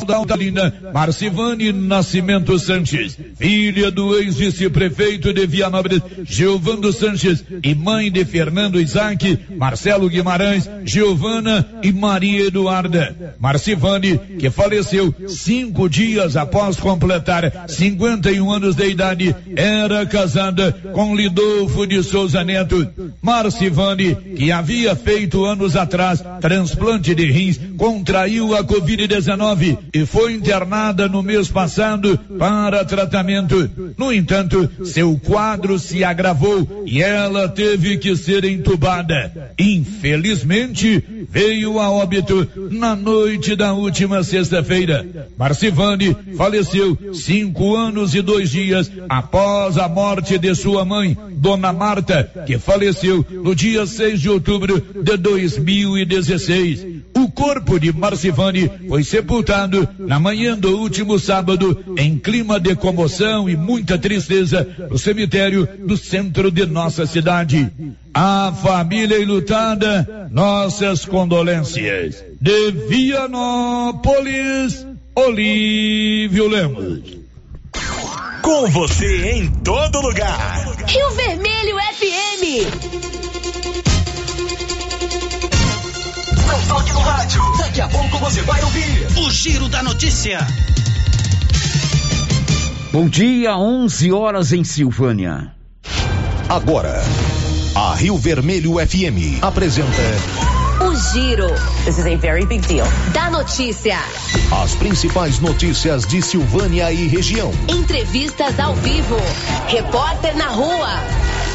da Altalina, Marcivane Nascimento Sanches, filha do ex-vice-prefeito de Vianópolis, Giovando Sanches, e mãe de Fernando Isaac, Marcelo Guimarães, Giovana e Maria Eduarda. Marcivane, que faleceu cinco dias após completar 51 anos de idade, era casada com Lidolfo de Souza Neto. Marcivane, que havia feito anos atrás transplante de rins, contraiu a Covid-19 e foi internada no mês passado para tratamento. No entanto, seu quadro se agravou e ela teve que ser entubada. Infelizmente, veio a óbito na noite da última sexta-feira. Marcivane faleceu cinco anos e dois dias após a morte de sua mãe, Dona Marta, que faleceu no dia 6 de outubro de 2016. O corpo de Marcivane foi sepultado na manhã do último sábado em clima de comoção e muita tristeza no cemitério do centro de nossa cidade. A família enlutada, nossas condolências. De Vianópolis, Olívio Lemos. Com você em todo lugar. Rio Vermelho FM. Toque no rádio. Daqui a pouco você vai ouvir o Giro da Notícia. Bom dia, 11 horas em Silvânia. Agora, a Rio Vermelho FM apresenta O Giro. This is a very big deal. Da notícia. as principais notícias de Silvânia e região. Entrevistas ao vivo. Repórter na rua.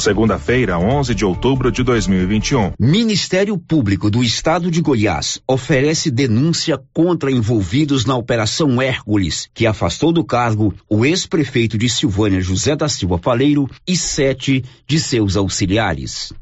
Segunda-feira, 11 de outubro de 2021. Ministério Público do Estado de Goiás oferece denúncia contra envolvidos na Operação Hércules, que afastou do cargo o ex-prefeito de Silvânia José da Silva Faleiro e sete de seus auxiliares.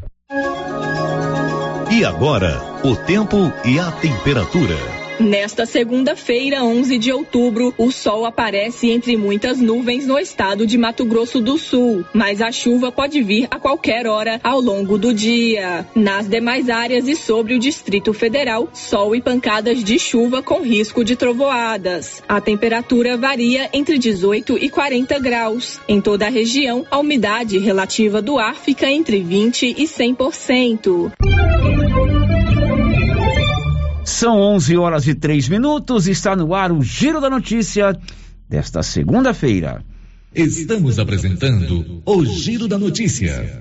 E agora, o tempo e a temperatura. Nesta segunda-feira, 11 de outubro, o sol aparece entre muitas nuvens no estado de Mato Grosso do Sul, mas a chuva pode vir a qualquer hora ao longo do dia. Nas demais áreas e sobre o Distrito Federal, sol e pancadas de chuva com risco de trovoadas. A temperatura varia entre 18 e 40 graus. Em toda a região, a umidade relativa do ar fica entre 20 e 100%. São 11 horas e 3 minutos, está no ar o Giro da Notícia desta segunda-feira. Estamos apresentando o Giro da Notícia.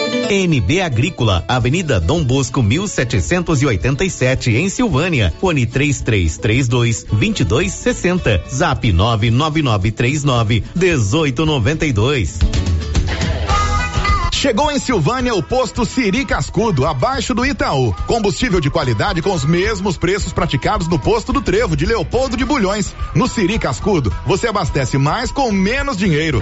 NB Agrícola, Avenida Dom Bosco 1787 em Silvânia. Fone 3332 2260. Zap 99939 1892. Chegou em Silvânia o posto Siri Cascudo, abaixo do Itaú. Combustível de qualidade com os mesmos preços praticados no posto do Trevo de Leopoldo de Bulhões. No Siri Cascudo, você abastece mais com menos dinheiro.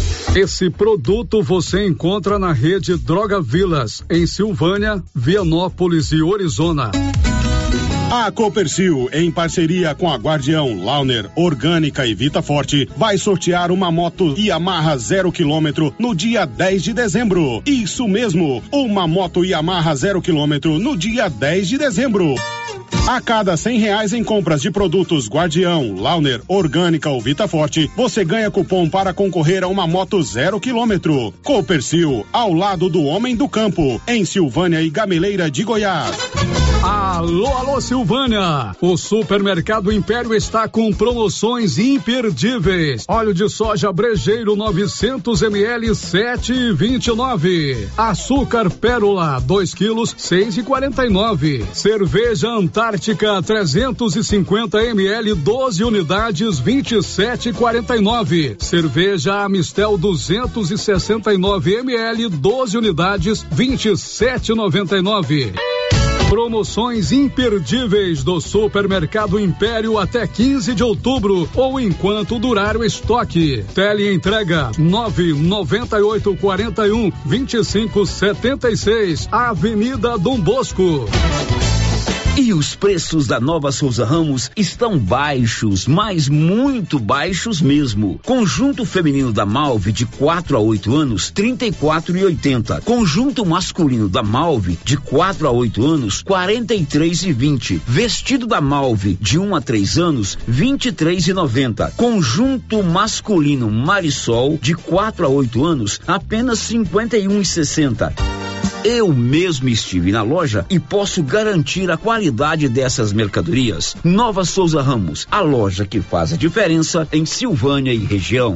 Esse produto você encontra na rede Droga Vilas, em Silvânia, Vianópolis e Orizona. A Copercil, em parceria com a Guardião, Launer, Orgânica e Vita Forte, vai sortear uma moto Yamaha zero quilômetro no dia 10 de dezembro. Isso mesmo, uma moto Yamaha zero quilômetro no dia 10 de dezembro. A cada cem reais em compras de produtos Guardião, Launer, Orgânica ou Vita Forte, você ganha cupom para concorrer a uma moto zero quilômetro. Copercil, ao lado do homem do campo, em Silvânia e Gameleira de Goiás. Alô, alô, Silvânia! O Supermercado Império está com promoções imperdíveis. Óleo de soja brejeiro 900 ml 7,29. Açúcar pérola 2 quilos 6,49. Cerveja Antártica 350 ml 12 unidades 27,49. Cerveja Amistel 269 ml 12 unidades 27,99. Promoções imperdíveis do Supermercado Império até 15 de outubro ou enquanto durar o estoque. Tele entrega 998 41 25 76, Avenida Dom Bosco. E os preços da Nova Souza Ramos estão baixos, mas muito baixos mesmo. Conjunto feminino da Malve de 4 a 8 anos, 34 e 80. Conjunto masculino da Malve de 4 a 8 anos, 43 e 20. Vestido da Malve de 1 a 3 anos, 23 e 90. Conjunto masculino Marisol de 4 a 8 anos, apenas 51 e 60. Eu mesmo estive na loja e posso garantir a qualidade dessas mercadorias. Nova Souza Ramos, a loja que faz a diferença em Silvânia e região.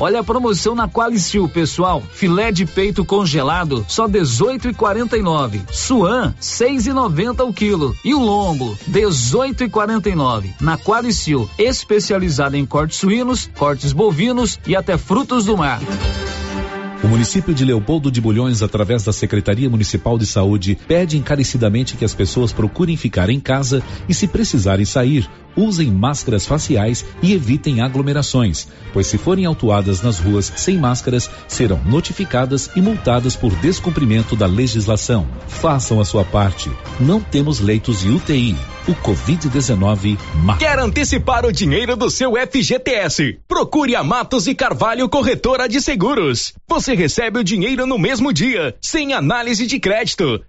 Olha a promoção na Qualicil, pessoal. Filé de peito congelado, só 18,49. Suan, 6,90 o quilo. E o lombo, 18,49. Na Qualicil, especializada em cortes suínos, cortes bovinos e até frutos do mar. O município de Leopoldo de Bulhões, através da Secretaria Municipal de Saúde, pede encarecidamente que as pessoas procurem ficar em casa e, se precisarem sair, usem máscaras faciais e evitem aglomerações, pois se forem autuadas nas ruas sem máscaras, serão notificadas e multadas por descumprimento da legislação. Façam a sua parte. Não temos leitos de UTI. O Covid-19 mata. Quer antecipar o dinheiro do seu FGTS? Procure a Matos e Carvalho Corretora de Seguros. Você recebe o dinheiro no mesmo dia, sem análise de crédito.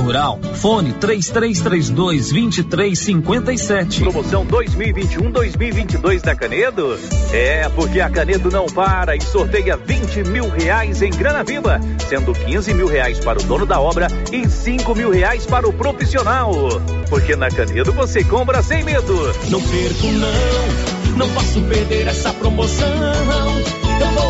Rural. Fone 3 3332 2357. Promoção 2021-2022 da Canedo? É, porque a Canedo não para e sorteia 20 mil reais em grana viva, sendo 15 mil reais para o dono da obra e 5 mil reais para o profissional. Porque na Canedo você compra sem medo. Não perco, não, não posso perder essa promoção. Eu vou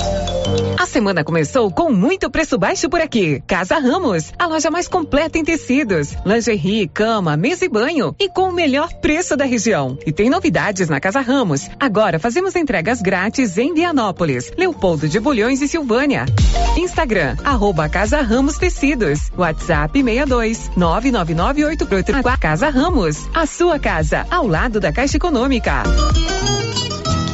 A semana começou com muito preço baixo por aqui. Casa Ramos, a loja mais completa em tecidos, lingerie, cama, mesa e banho e com o melhor preço da região. E tem novidades na Casa Ramos. Agora fazemos entregas grátis em Vianópolis, Leopoldo de Bulhões e Silvânia. Instagram, arroba Casa Ramos Tecidos. WhatsApp 62 99988 Casa Ramos. A sua casa, ao lado da Caixa Econômica.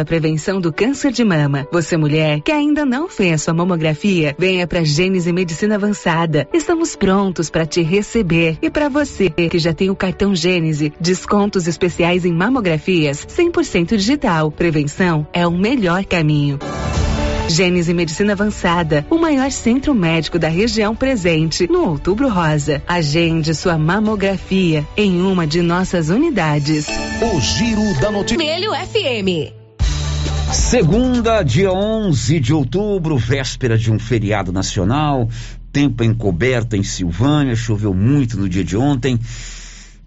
A prevenção do câncer de mama. Você mulher que ainda não fez sua mamografia, venha para Gênese Medicina Avançada. Estamos prontos para te receber. E para você que já tem o cartão Gênese, descontos especiais em mamografias 100% digital. Prevenção é o melhor caminho. Gênese Medicina Avançada, o maior centro médico da região presente no Outubro Rosa. Agende sua mamografia em uma de nossas unidades. O Giro da Notícia. Melho FM. Segunda, dia 11 de outubro, véspera de um feriado nacional, tempo encoberto em Silvânia, choveu muito no dia de ontem.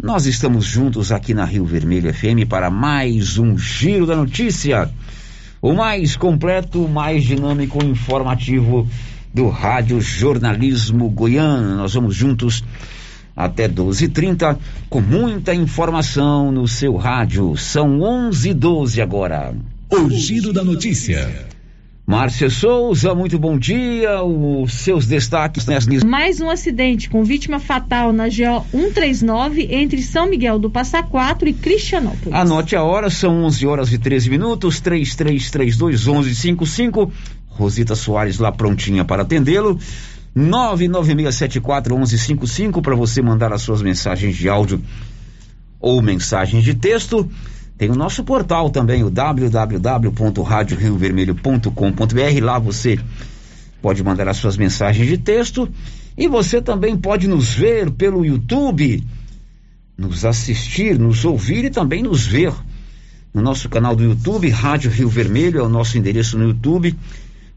Nós estamos juntos aqui na Rio Vermelho FM para mais um Giro da Notícia. O mais completo, mais dinâmico e informativo do Rádio Jornalismo Goiano. Nós vamos juntos até 12h30 com muita informação no seu rádio. São 11 h 12 agora. O Giro da Notícia. Márcia Souza, muito bom dia. Os seus destaques nessa Mais um acidente com vítima fatal na GO 139 entre São Miguel do Passa Quatro e Cristianópolis. Anote a hora, são 11 horas e 13 minutos, 3332 1155. Rosita Soares lá prontinha para atendê-lo. 99674 1155 para você mandar as suas mensagens de áudio ou mensagens de texto. Tem o nosso portal também, o www.radioriovermelho.com.br. Lá você pode mandar as suas mensagens de texto e você também pode nos ver pelo YouTube, nos assistir, nos ouvir e também nos ver no nosso canal do YouTube, Rádio Rio Vermelho, é o nosso endereço no YouTube.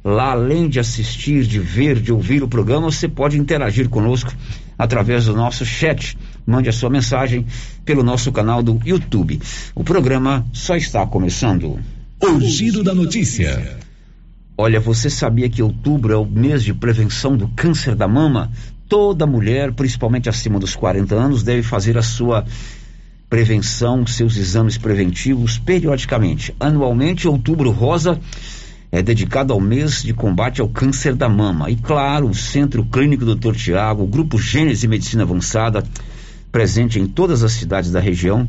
Lá, além de assistir, de ver, de ouvir o programa, você pode interagir conosco através do nosso chat. Mande a sua mensagem pelo nosso canal do YouTube. O programa só está começando. O Giro da Notícia. Olha, você sabia que outubro é o mês de prevenção do câncer da mama? Toda mulher, principalmente acima dos 40 anos, deve fazer a sua prevenção, seus exames preventivos periodicamente. Anualmente, outubro rosa é dedicado ao mês de combate ao câncer da mama. E claro, o Centro Clínico Dr. Tiago, o Grupo Gênese Medicina Avançada, presente em todas as cidades da região,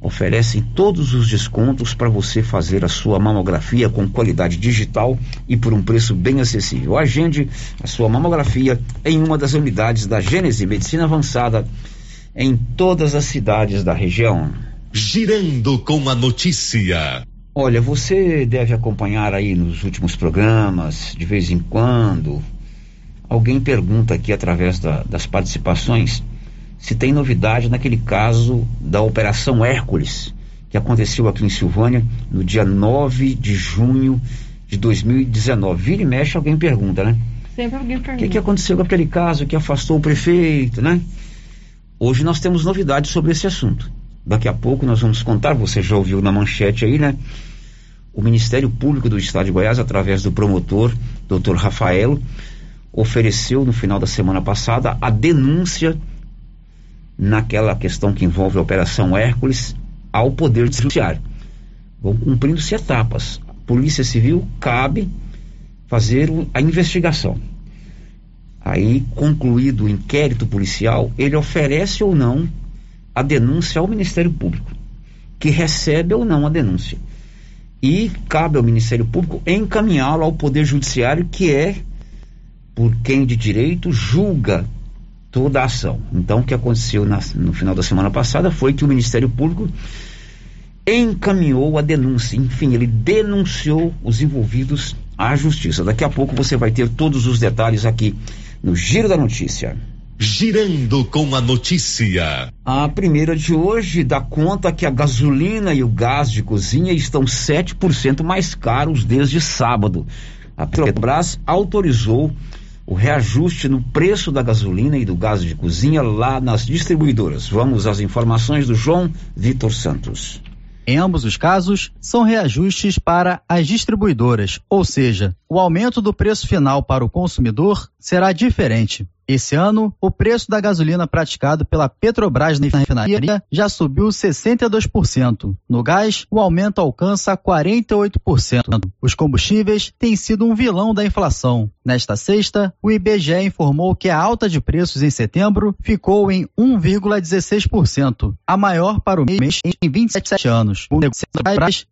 oferecem todos os descontos para você fazer a sua mamografia com qualidade digital e por um preço bem acessível. Agende a sua mamografia em uma das unidades da Gênese Medicina Avançada em todas as cidades da região. Girando com a notícia. Olha, você deve acompanhar aí nos últimos programas, de vez em quando, alguém pergunta aqui através da, das participações se tem novidade naquele caso da Operação Hércules, que aconteceu aqui em Silvânia no dia 9 de junho de 2019. Vira e mexe, alguém pergunta, né? Sempre alguém pergunta. O que, que aconteceu com aquele caso que afastou o prefeito, né? Hoje nós temos novidades sobre esse assunto. Daqui a pouco nós vamos contar, você já ouviu na manchete aí, né? o Ministério Público do Estado de Goiás, através do promotor, doutor Rafaelo, ofereceu no final da semana passada a denúncia naquela questão que envolve a Operação Hércules ao Poder Judiciário. Vão cumprindo-se etapas. A Polícia Civil cabe fazer a investigação. Aí, concluído o inquérito policial, ele oferece ou não a denúncia ao Ministério Público, que recebe ou não a denúncia. E cabe ao Ministério Público encaminhá-lo ao Poder Judiciário, que é por quem de direito julga toda a ação. Então, o que aconteceu na, no final da semana passada foi que o Ministério Público encaminhou a denúncia. Enfim, ele denunciou os envolvidos à justiça. Daqui a pouco você vai ter todos os detalhes aqui no Giro da Notícia. Girando com a notícia. A primeira de hoje dá conta que a gasolina e o gás de cozinha estão 7% mais caros desde sábado. A Petrobras autorizou o reajuste no preço da gasolina e do gás de cozinha lá nas distribuidoras. Vamos às informações do João Vitor Santos. Em ambos os casos, são reajustes para as distribuidoras, ou seja, o aumento do preço final para o consumidor será diferente. Esse ano, o preço da gasolina praticado pela Petrobras na refinaria já subiu 62%. No gás, o aumento alcança 48%. Os combustíveis têm sido um vilão da inflação. Nesta sexta, o IBGE informou que a alta de preços em setembro ficou em 1,16%, a maior para o mês em 27 anos.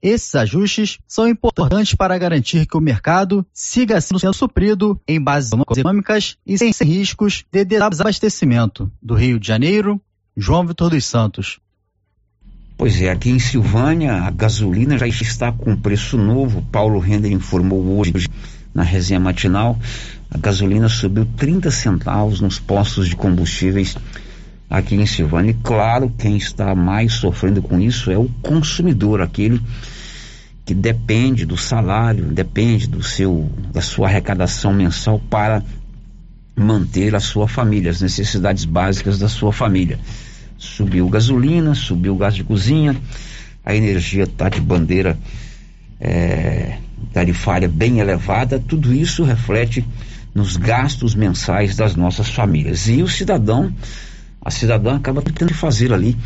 Esses ajustes são importantes para garantir que o mercado siga sendo suprido em bases econômicas e sem risco de desabastecimento. Do Rio de Janeiro, João Vitor dos Santos. Pois é, aqui em Silvânia a gasolina já está com preço novo. Paulo Render informou hoje na resenha matinal. A gasolina subiu 30 centavos nos postos de combustíveis aqui em Silvânia. E claro, quem está mais sofrendo com isso é o consumidor, aquele que depende do salário, depende do seu da sua arrecadação mensal para manter a sua família, as necessidades básicas da sua família. Subiu gasolina, subiu gás de cozinha, a energia está de bandeira é, tarifária bem elevada, tudo isso reflete nos gastos mensais das nossas famílias. E o cidadão, a cidadã acaba tendo que fazer ali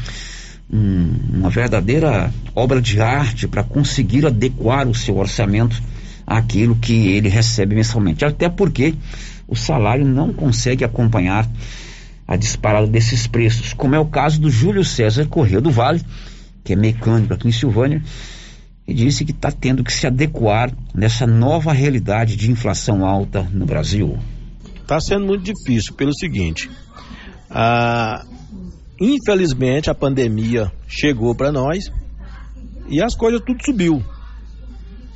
um, uma verdadeira obra de arte para conseguir adequar o seu orçamento àquilo que ele recebe mensalmente. Até porque o salário não consegue acompanhar a disparada desses preços, como é o caso do Júlio César Correia do Vale, que é mecânico aqui em Silvânia, e disse que está tendo que se adequar nessa nova realidade de inflação alta no Brasil. Está sendo muito difícil pelo seguinte: infelizmente a pandemia chegou para nós e as coisas tudo subiu.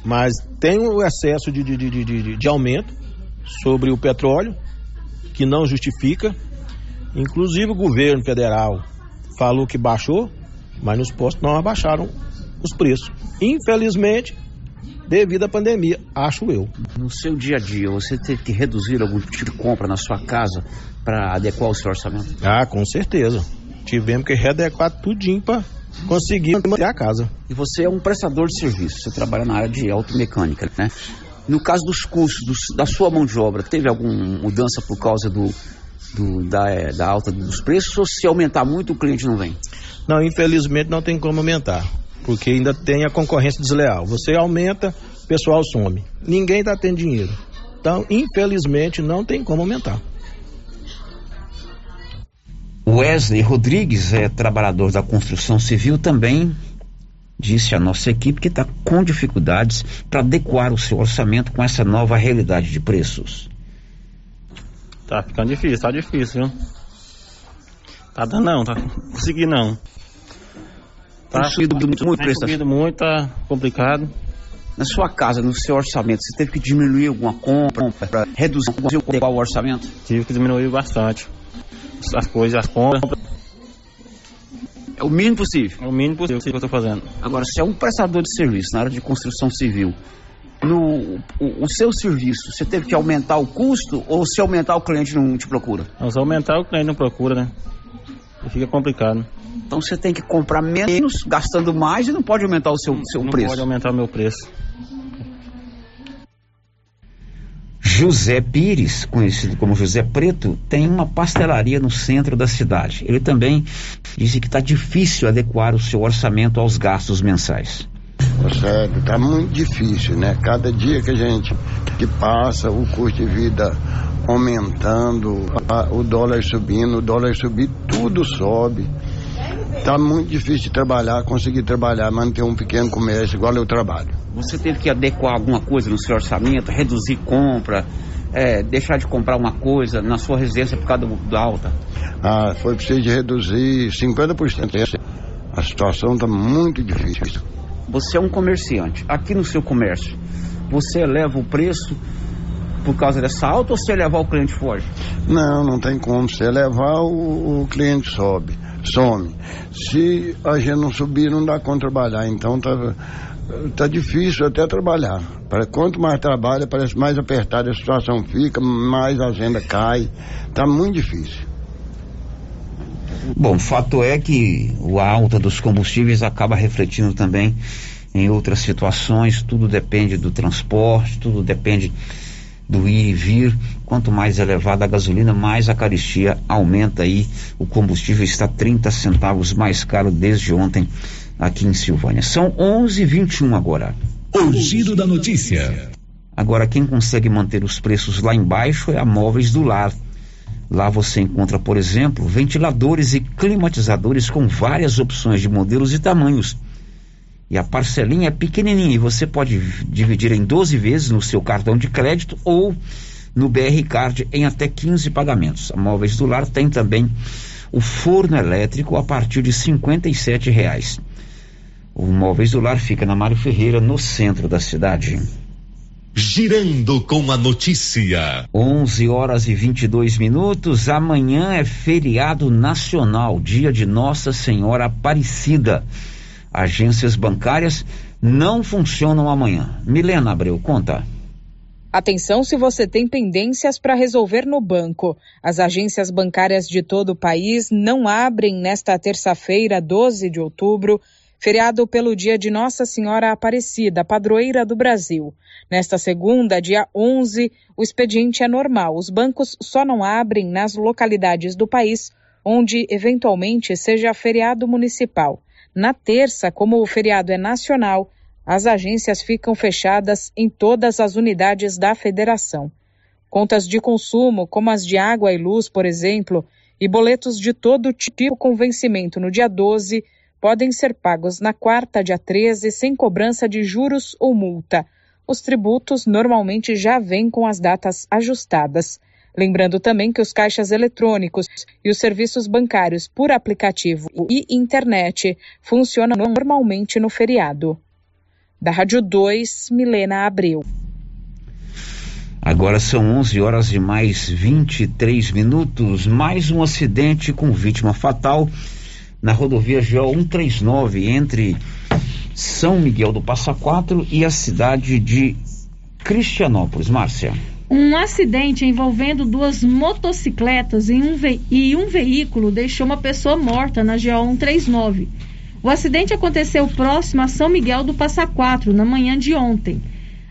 Mas tem o excesso de, de, de, de, de aumento sobre o petróleo, que não justifica. Inclusive o governo federal falou que baixou, mas nos postos não abaixaram os preços. Infelizmente, devido à pandemia, acho eu. No seu dia a dia, você teve que reduzir algum tipo de compra na sua casa para adequar o seu orçamento? Ah, com certeza. Tivemos que readequar tudinho para conseguir manter a casa. E você é um prestador de serviço, você trabalha na área de automecânica, né? No caso dos custos dos, da sua mão de obra, teve alguma mudança por causa do, do da, é, da, alta dos preços ou se aumentar muito o cliente não vem? Não, infelizmente não tem como aumentar, porque ainda tem a concorrência desleal. Você aumenta, o pessoal some. Ninguém está tendo dinheiro. Então, infelizmente, não tem como aumentar. Wesley Rodrigues é trabalhador da construção civil também disse a nossa equipe que está com dificuldades para adequar o seu orçamento com essa nova realidade de preços. Tá ficando difícil, tá difícil, viu? Tá dando não, tá conseguindo não. Tá subido muito, muito preço. subido muito, tá complicado. Na sua casa, no seu orçamento, você teve que diminuir alguma compra, para reduzir o orçamento? Tive que diminuir bastante. As coisas, as compras é o mínimo possível. É o mínimo possível que eu estou fazendo. Agora, se é um prestador de serviço na área de construção civil, no o, o, seu serviço, você teve que aumentar o custo ou se aumentar o cliente não te procura? Não, se aumentar o cliente não procura, né? Fica complicado. Então você tem que comprar menos, gastando mais e não pode aumentar o seu, seu não preço. Não pode aumentar o meu preço. José Pires, conhecido como José Preto, tem uma pastelaria no centro da cidade. Ele também disse que está difícil adequar o seu orçamento aos gastos mensais. Certo, está muito difícil, né? Cada dia que a gente que passa, o custo de vida aumentando, o dólar subindo, o dólar subir, tudo sobe. Está muito difícil de trabalhar, conseguir trabalhar, manter um pequeno comércio igual eu trabalho. Você teve que adequar alguma coisa no seu orçamento, reduzir compra, é, deixar de comprar uma coisa na sua residência por causa da alta? Ah, foi preciso de reduzir 50%. A situação está muito difícil. Você é um comerciante. Aqui no seu comércio, você eleva o preço por causa dessa alta ou se elevar o cliente foge? Não, não tem como. Se elevar, o, o cliente sobe, some. Se a gente não subir, não dá conta trabalhar. Então tá, tá difícil até trabalhar. Quanto mais trabalha, parece mais apertada a situação fica, mais a agenda cai. Tá muito difícil. Bom, fato é que a alta dos combustíveis acaba refletindo também em outras situações, tudo depende do transporte, tudo depende do ir e vir. Quanto mais elevada a gasolina, mais a caristia aumenta aí. O combustível está 30 centavos mais caro desde ontem aqui em Silvânia. São 11:21 agora. O giro da notícia. Agora quem consegue manter os preços lá embaixo é a Móveis do Lar. Lá você encontra, por exemplo, ventiladores e climatizadores com várias opções de modelos e tamanhos. E a parcelinha é pequenininha e você pode dividir em 12 vezes no seu cartão de crédito ou no BR Card em até 15 pagamentos. A Móveis do Lar tem também o forno elétrico a partir de R$ reais. O Móveis do Lar fica na Mário Ferreira, no centro da cidade. Girando com a notícia. 11 horas e 22 minutos. Amanhã é feriado nacional, dia de Nossa Senhora Aparecida. Agências bancárias não funcionam amanhã. Milena Abreu, conta. Atenção se você tem pendências para resolver no banco. As agências bancárias de todo o país não abrem nesta terça-feira, 12 de outubro, feriado pelo dia de Nossa Senhora Aparecida, padroeira do Brasil. Nesta segunda, dia 11, o expediente é normal. Os bancos só não abrem nas localidades do país onde eventualmente seja feriado municipal. Na terça, como o feriado é nacional, as agências ficam fechadas em todas as unidades da federação. Contas de consumo, como as de água e luz, por exemplo, e boletos de todo tipo com vencimento no dia 12 podem ser pagos na quarta, dia 13, sem cobrança de juros ou multa. Os tributos normalmente já vêm com as datas ajustadas. Lembrando também que os caixas eletrônicos e os serviços bancários por aplicativo e internet funcionam normalmente no feriado. Da Rádio 2, Milena Abreu. Agora são 11 horas e mais 23 minutos. Mais um acidente com vítima fatal na rodovia GO 139 entre São Miguel do Passa Quatro e a cidade de Cristianópolis. Márcia. Um acidente envolvendo duas motocicletas e um, e um veículo deixou uma pessoa morta na GO 139. O acidente aconteceu próximo a São Miguel do Passa Quatro, na manhã de ontem.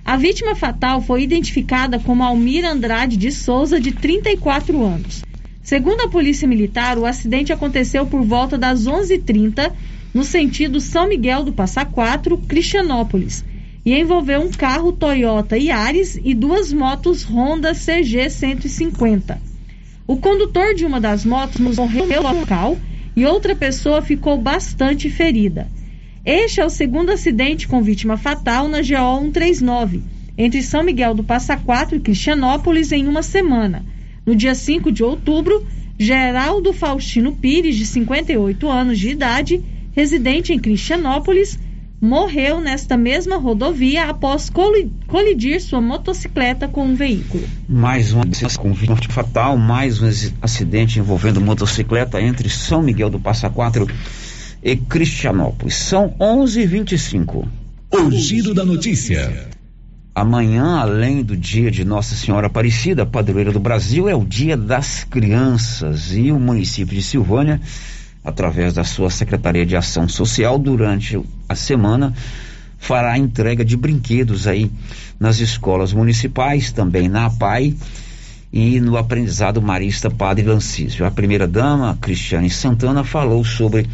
A vítima fatal foi identificada como Almira Andrade de Souza, de 34 anos. Segundo a Polícia Militar, o acidente aconteceu por volta das 11h30, no sentido São Miguel do Passa Quatro, Cristianópolis, e envolveu um carro Toyota Yaris e duas motos Honda CG 150. O condutor de uma das motos morreu no local e outra pessoa ficou bastante ferida. Este é o segundo acidente com vítima fatal na GO 139, entre São Miguel do Passa Quatro e Cristianópolis em uma semana. No dia 5 de outubro, Geraldo Faustino Pires, de 58 anos de idade, residente em Cristianópolis, morreu nesta mesma rodovia após colidir sua motocicleta com um veículo. Mais um com vítima fatal, mais um acidente envolvendo motocicleta entre São Miguel do Passa Quatro e Cristianópolis. São 11:25. O giro da notícia. Amanhã, além do dia de Nossa Senhora Aparecida, padroeira do Brasil, é o dia das crianças e o município de Silvânia, através da sua Secretaria de Ação Social, durante a semana, fará a entrega de brinquedos aí nas escolas municipais, também na APAI e no aprendizado marista Padre Lancísio. A primeira-dama, Cristiane Santana, falou sobre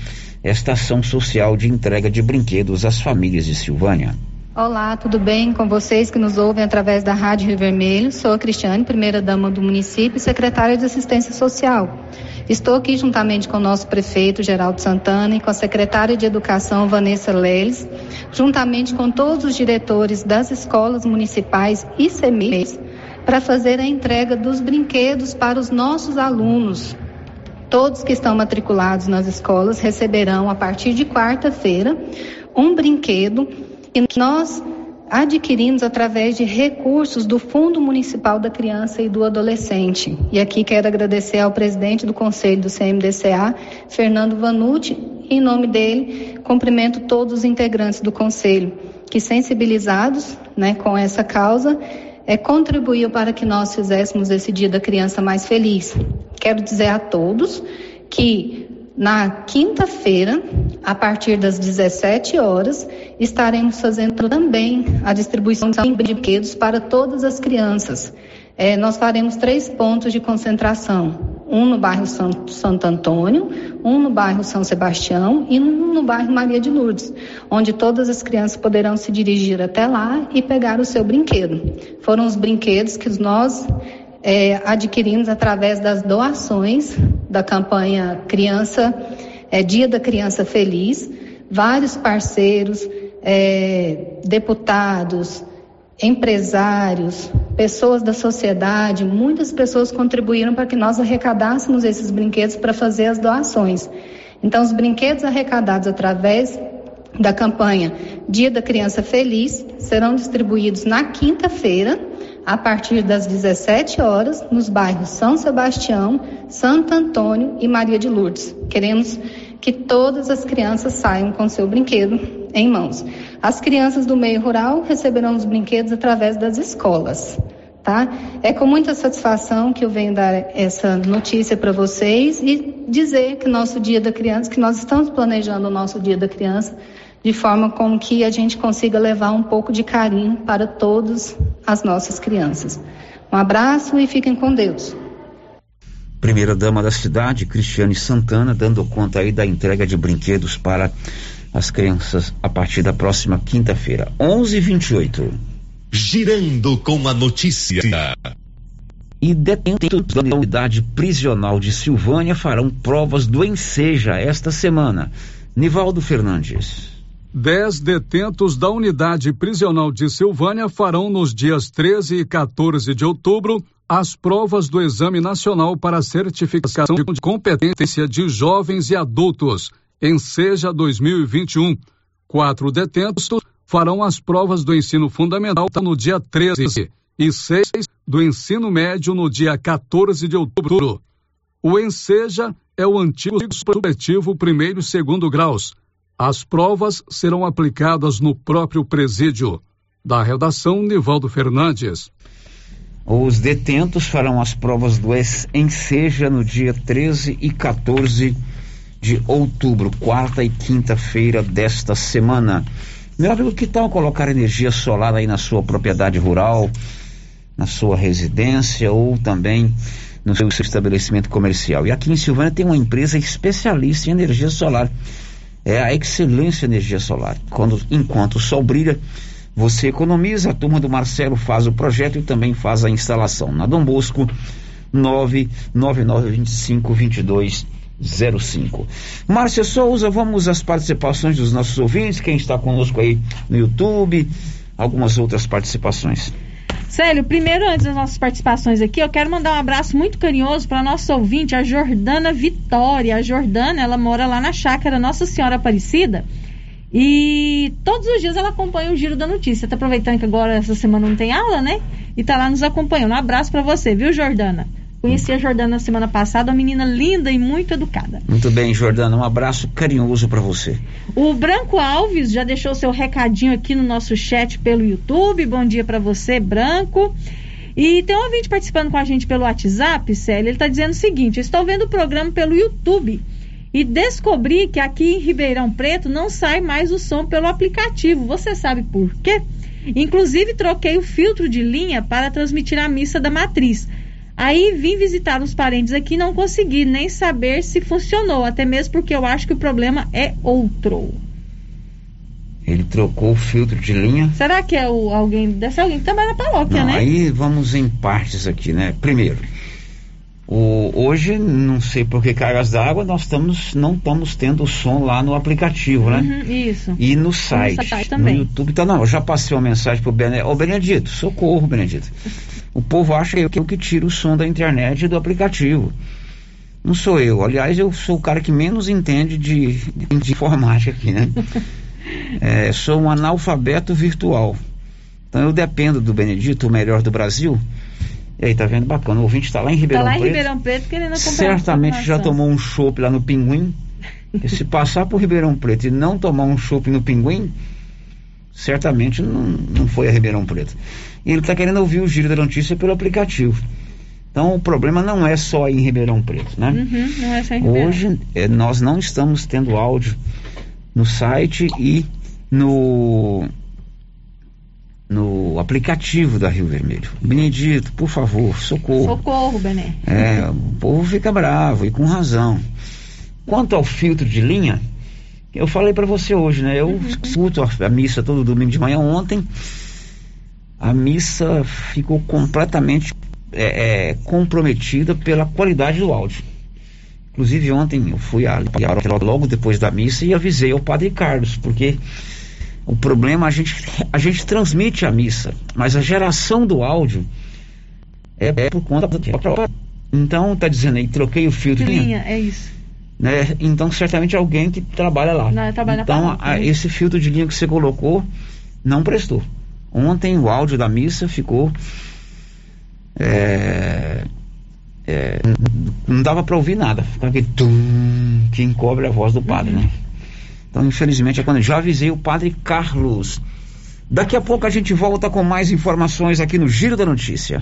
esta ação social de entrega de brinquedos às famílias de Silvânia. Olá, tudo bem com vocês que nos ouvem através da Rádio Rio Vermelho? Sou a Cristiane, primeira-dama do município e secretária de Assistência Social. Estou aqui juntamente com o nosso prefeito Geraldo Santana e com a secretária de Educação Vanessa Leles, juntamente com todos os diretores das escolas municipais e CEMEIs, para fazer a entrega dos brinquedos para os nossos alunos. Todos que estão matriculados nas escolas receberão, a partir de quarta-feira, um brinquedo que nós adquirimos através de recursos do Fundo Municipal da Criança e do Adolescente. E aqui quero agradecer ao presidente do Conselho do CMDCA, Fernando Vanucci, em nome dele, cumprimento todos os integrantes do Conselho, que sensibilizados né, com essa causa, é, contribuiu para que nós fizéssemos esse Dia da Criança mais feliz. Quero dizer a todos que na quinta-feira, a partir das 17 horas, estaremos fazendo também a distribuição de brinquedos para todas as crianças. É, nós faremos três pontos de concentração: um no bairro São, Santo Antônio, um no bairro São Sebastião e um no bairro Maria de Lourdes, onde todas as crianças poderão se dirigir até lá e pegar o seu brinquedo. Foram os brinquedos que nós é, adquirimos através das doações da campanha Criança, é, Dia da Criança Feliz, vários parceiros, é, deputados, empresários, pessoas da sociedade, muitas pessoas contribuíram para que nós arrecadássemos esses brinquedos para fazer as doações. Então, os brinquedos arrecadados através da campanha Dia da Criança Feliz serão distribuídos na quinta-feira a partir das 17 horas nos bairros São Sebastião, Santo Antônio e Maria de Lourdes. Queremos que todas as crianças saiam com seu brinquedo em mãos. As crianças do meio rural receberão os brinquedos através das escolas. Tá? É com muita satisfação que eu venho dar essa notícia para vocês e dizer que nosso Dia da Criança, que nós estamos planejando o nosso Dia da Criança de forma com que a gente consiga levar um pouco de carinho para todas as nossas crianças. Um abraço e fiquem com Deus. Primeira dama da cidade, Cristiane Santana, dando conta aí da entrega de brinquedos para as crianças a partir da próxima quinta-feira, 11:28. Girando com a notícia. E detentos da unidade prisional de Silvânia farão provas do Enseja esta semana. Nivaldo Fernandes. Dez detentos da unidade prisional de Silvânia farão nos dias 13 e 14 de outubro as provas do Exame Nacional para Certificação de Competência de Jovens e Adultos, em Seja 2021. Quatro detentos farão as provas do ensino fundamental no dia 13 e seis do ensino médio no dia 14 de outubro. O Enseja é o antigo supletivo primeiro e segundo graus as provas serão aplicadas no próprio presídio. Da redação, Nivaldo Fernandes. Os detentos farão as provas do Enseja no dia 13 e 14 de outubro, quarta e quinta-feira desta semana. Meu amigo, que tal colocar energia solar aí na sua propriedade rural, na sua residência ou também no seu estabelecimento comercial? E aqui em Silvânia tem uma empresa especialista em energia solar é a excelência energia solar. Quando, enquanto o sol brilha, você economiza. A turma do Marcelo faz o projeto e também faz a instalação. Na Dom Bosco, 999252205. Márcia Souza, vamos às participações dos nossos ouvintes. Quem está conosco aí no YouTube, algumas outras participações. Célio, primeiro, antes das nossas participações aqui, eu quero mandar um abraço muito carinhoso para nossa ouvinte, a Jordana Vitória. A Jordana, ela mora lá na chácara Nossa Senhora Aparecida. E todos os dias ela acompanha o Giro da Notícia. Tá aproveitando que agora essa semana não tem aula, né? E tá lá nos acompanhando. Um abraço para você, viu, Jordana? Conheci a Jordana na semana passada, uma menina linda e muito educada. Muito bem, Jordana, um abraço carinhoso para você. O Branco Alves já deixou seu recadinho aqui no nosso chat pelo YouTube. Bom dia para você, Branco. E tem um ouvinte participando com a gente pelo WhatsApp, Célia. Ele está dizendo o seguinte: estou vendo o programa pelo YouTube E descobri que aqui em Ribeirão Preto não sai mais o som pelo aplicativo. Você sabe por quê? Inclusive, troquei o filtro de linha para transmitir a missa da matriz. Aí vim visitar os parentes aqui e não consegui nem saber se funcionou, até mesmo porque eu acho que o problema é outro. Ele trocou o filtro de linha. Será que é o, alguém, deve ser alguém que trabalha na paróquia, Não, né? aí vamos em partes aqui, né? Primeiro, o, hoje, não sei por que cargas d'água, nós estamos, não estamos tendo o som lá no aplicativo, né? Uhum, isso. E no site, site no também. YouTube, tá, não, eu já passei uma mensagem pro Benedito, ô Benedito, socorro, Benedito. O povo acha que eu que tiro o som da internet e do aplicativo. Não sou eu, aliás, eu sou o cara que menos entende de, de, informática aqui, né? É, sou um analfabeto virtual. Então eu dependo do Benedito, o melhor do Brasil. E aí, tá vendo? Bacana. O ouvinte está lá em Tá Ribeirão lá em Preto. Ribeirão Preto querendo comprar Certamente já tomou um chopp lá no Pinguim. E se passar por Ribeirão Preto e não tomar um chopp no Pinguim, certamente não, não foi a Ribeirão Preto. E ele está querendo ouvir o Giro da Notícia pelo aplicativo. Então o problema não é só em Ribeirão Preto, né? Uhum, não é só em Ribeirão. Hoje eh, nós não estamos tendo áudio no site e no no aplicativo da Rio Vermelho. Benedito, por favor, socorro. Socorro, Bené. É, o povo fica bravo e com razão. Quanto ao filtro de linha, eu falei para você hoje, né? Eu escuto a, a missa todo domingo de manhã. Ontem a missa ficou completamente é, é, comprometida pela qualidade do áudio. Inclusive ontem eu fui ali logo depois da missa e avisei ao Padre Carlos, porque o problema a gente a gente transmite a missa, mas a geração do áudio é, é por conta da então tá dizendo aí troquei o filtro linha, linha, é isso. Né? Então certamente alguém que trabalha lá. Não, trabalha então paróquia, a- né? esse filtro de linha que você colocou não prestou. Ontem o áudio da missa ficou é, é, não dava para ouvir nada, ficava aquele tum que encobre a voz do padre, Uhum. né? Então infelizmente é quando já avisei o padre Carlos. Daqui a pouco a gente volta com mais informações aqui no Giro da Notícia.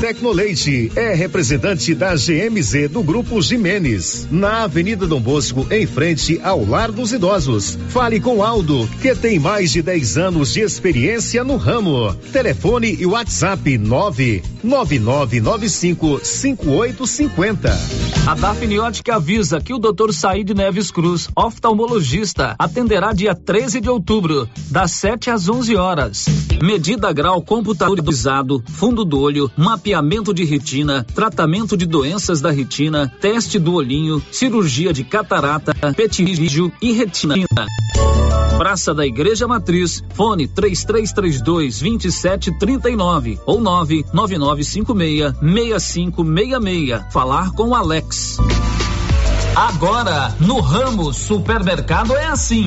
Tecnoleite é representante da GMZ do Grupo Jimenez, na Avenida Dom Bosco, em frente ao Lar dos Idosos. Fale com Aldo, que tem mais de 10 anos de experiência no ramo. Telefone e WhatsApp 999955850. A Dafniótica avisa que o Dr. Said Neves Cruz, oftalmologista, atenderá dia 13 de outubro, das 7 às 11 horas. Medida grau computadorizado, fundo do olho, mapeamento de retina, tratamento de doenças da retina, teste do olhinho, cirurgia de catarata, petígio e retina. Praça da Igreja Matriz, fone 3332 2739 ou 99956 6566. Falar com Alex. Agora, no ramo supermercado é assim.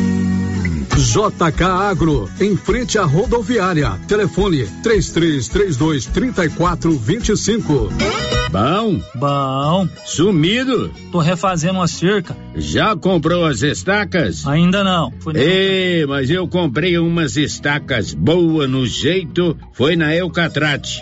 JK Agro, em frente à rodoviária. Telefone 3332 3425. Bom? Bom. Sumido? Tô refazendo uma cerca. Já comprou as estacas? Ainda não. Foi Ei, mas eu comprei umas estacas boas no jeito, foi na Eucatrate.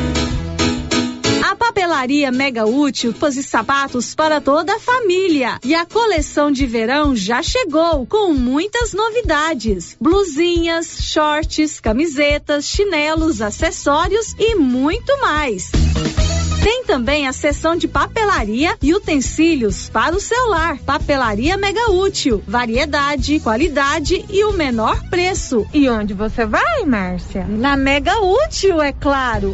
A papelaria Mega Útil pôs sapatos para toda a família. E a coleção de verão já chegou com muitas novidades: blusinhas, shorts, camisetas, chinelos, acessórios e muito mais. Tem também a seção de papelaria e utensílios para o celular. Papelaria Mega Útil. Variedade, qualidade e o menor preço. E onde você vai, Márcia? Na Mega Útil, é claro.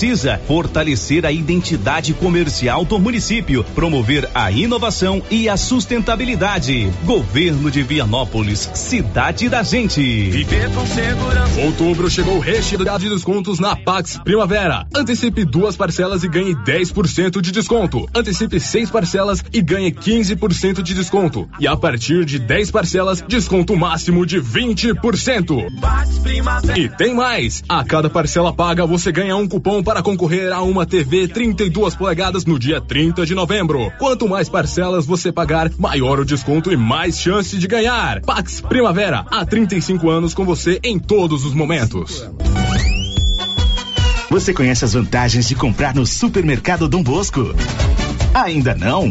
precisa fortalecer a identidade comercial do município, promover a inovação e a sustentabilidade. Governo de Vianópolis, cidade da gente. Viver com segurança. Outubro chegou recheado de descontos na Pax Primavera. Antecipe duas parcelas e ganhe 10% de desconto. Antecipe seis parcelas e ganhe 15% de desconto. E a partir de 10 parcelas, desconto máximo de 20%. E tem mais! A cada parcela paga, você ganha um cupom para concorrer a uma TV 32 polegadas no dia 30 de novembro. Quanto mais parcelas você pagar, maior o desconto e mais chance de ganhar. Pax Primavera, há 35 anos com você em todos os momentos. Você conhece as vantagens de comprar no Supermercado Dom Bosco? Ainda não?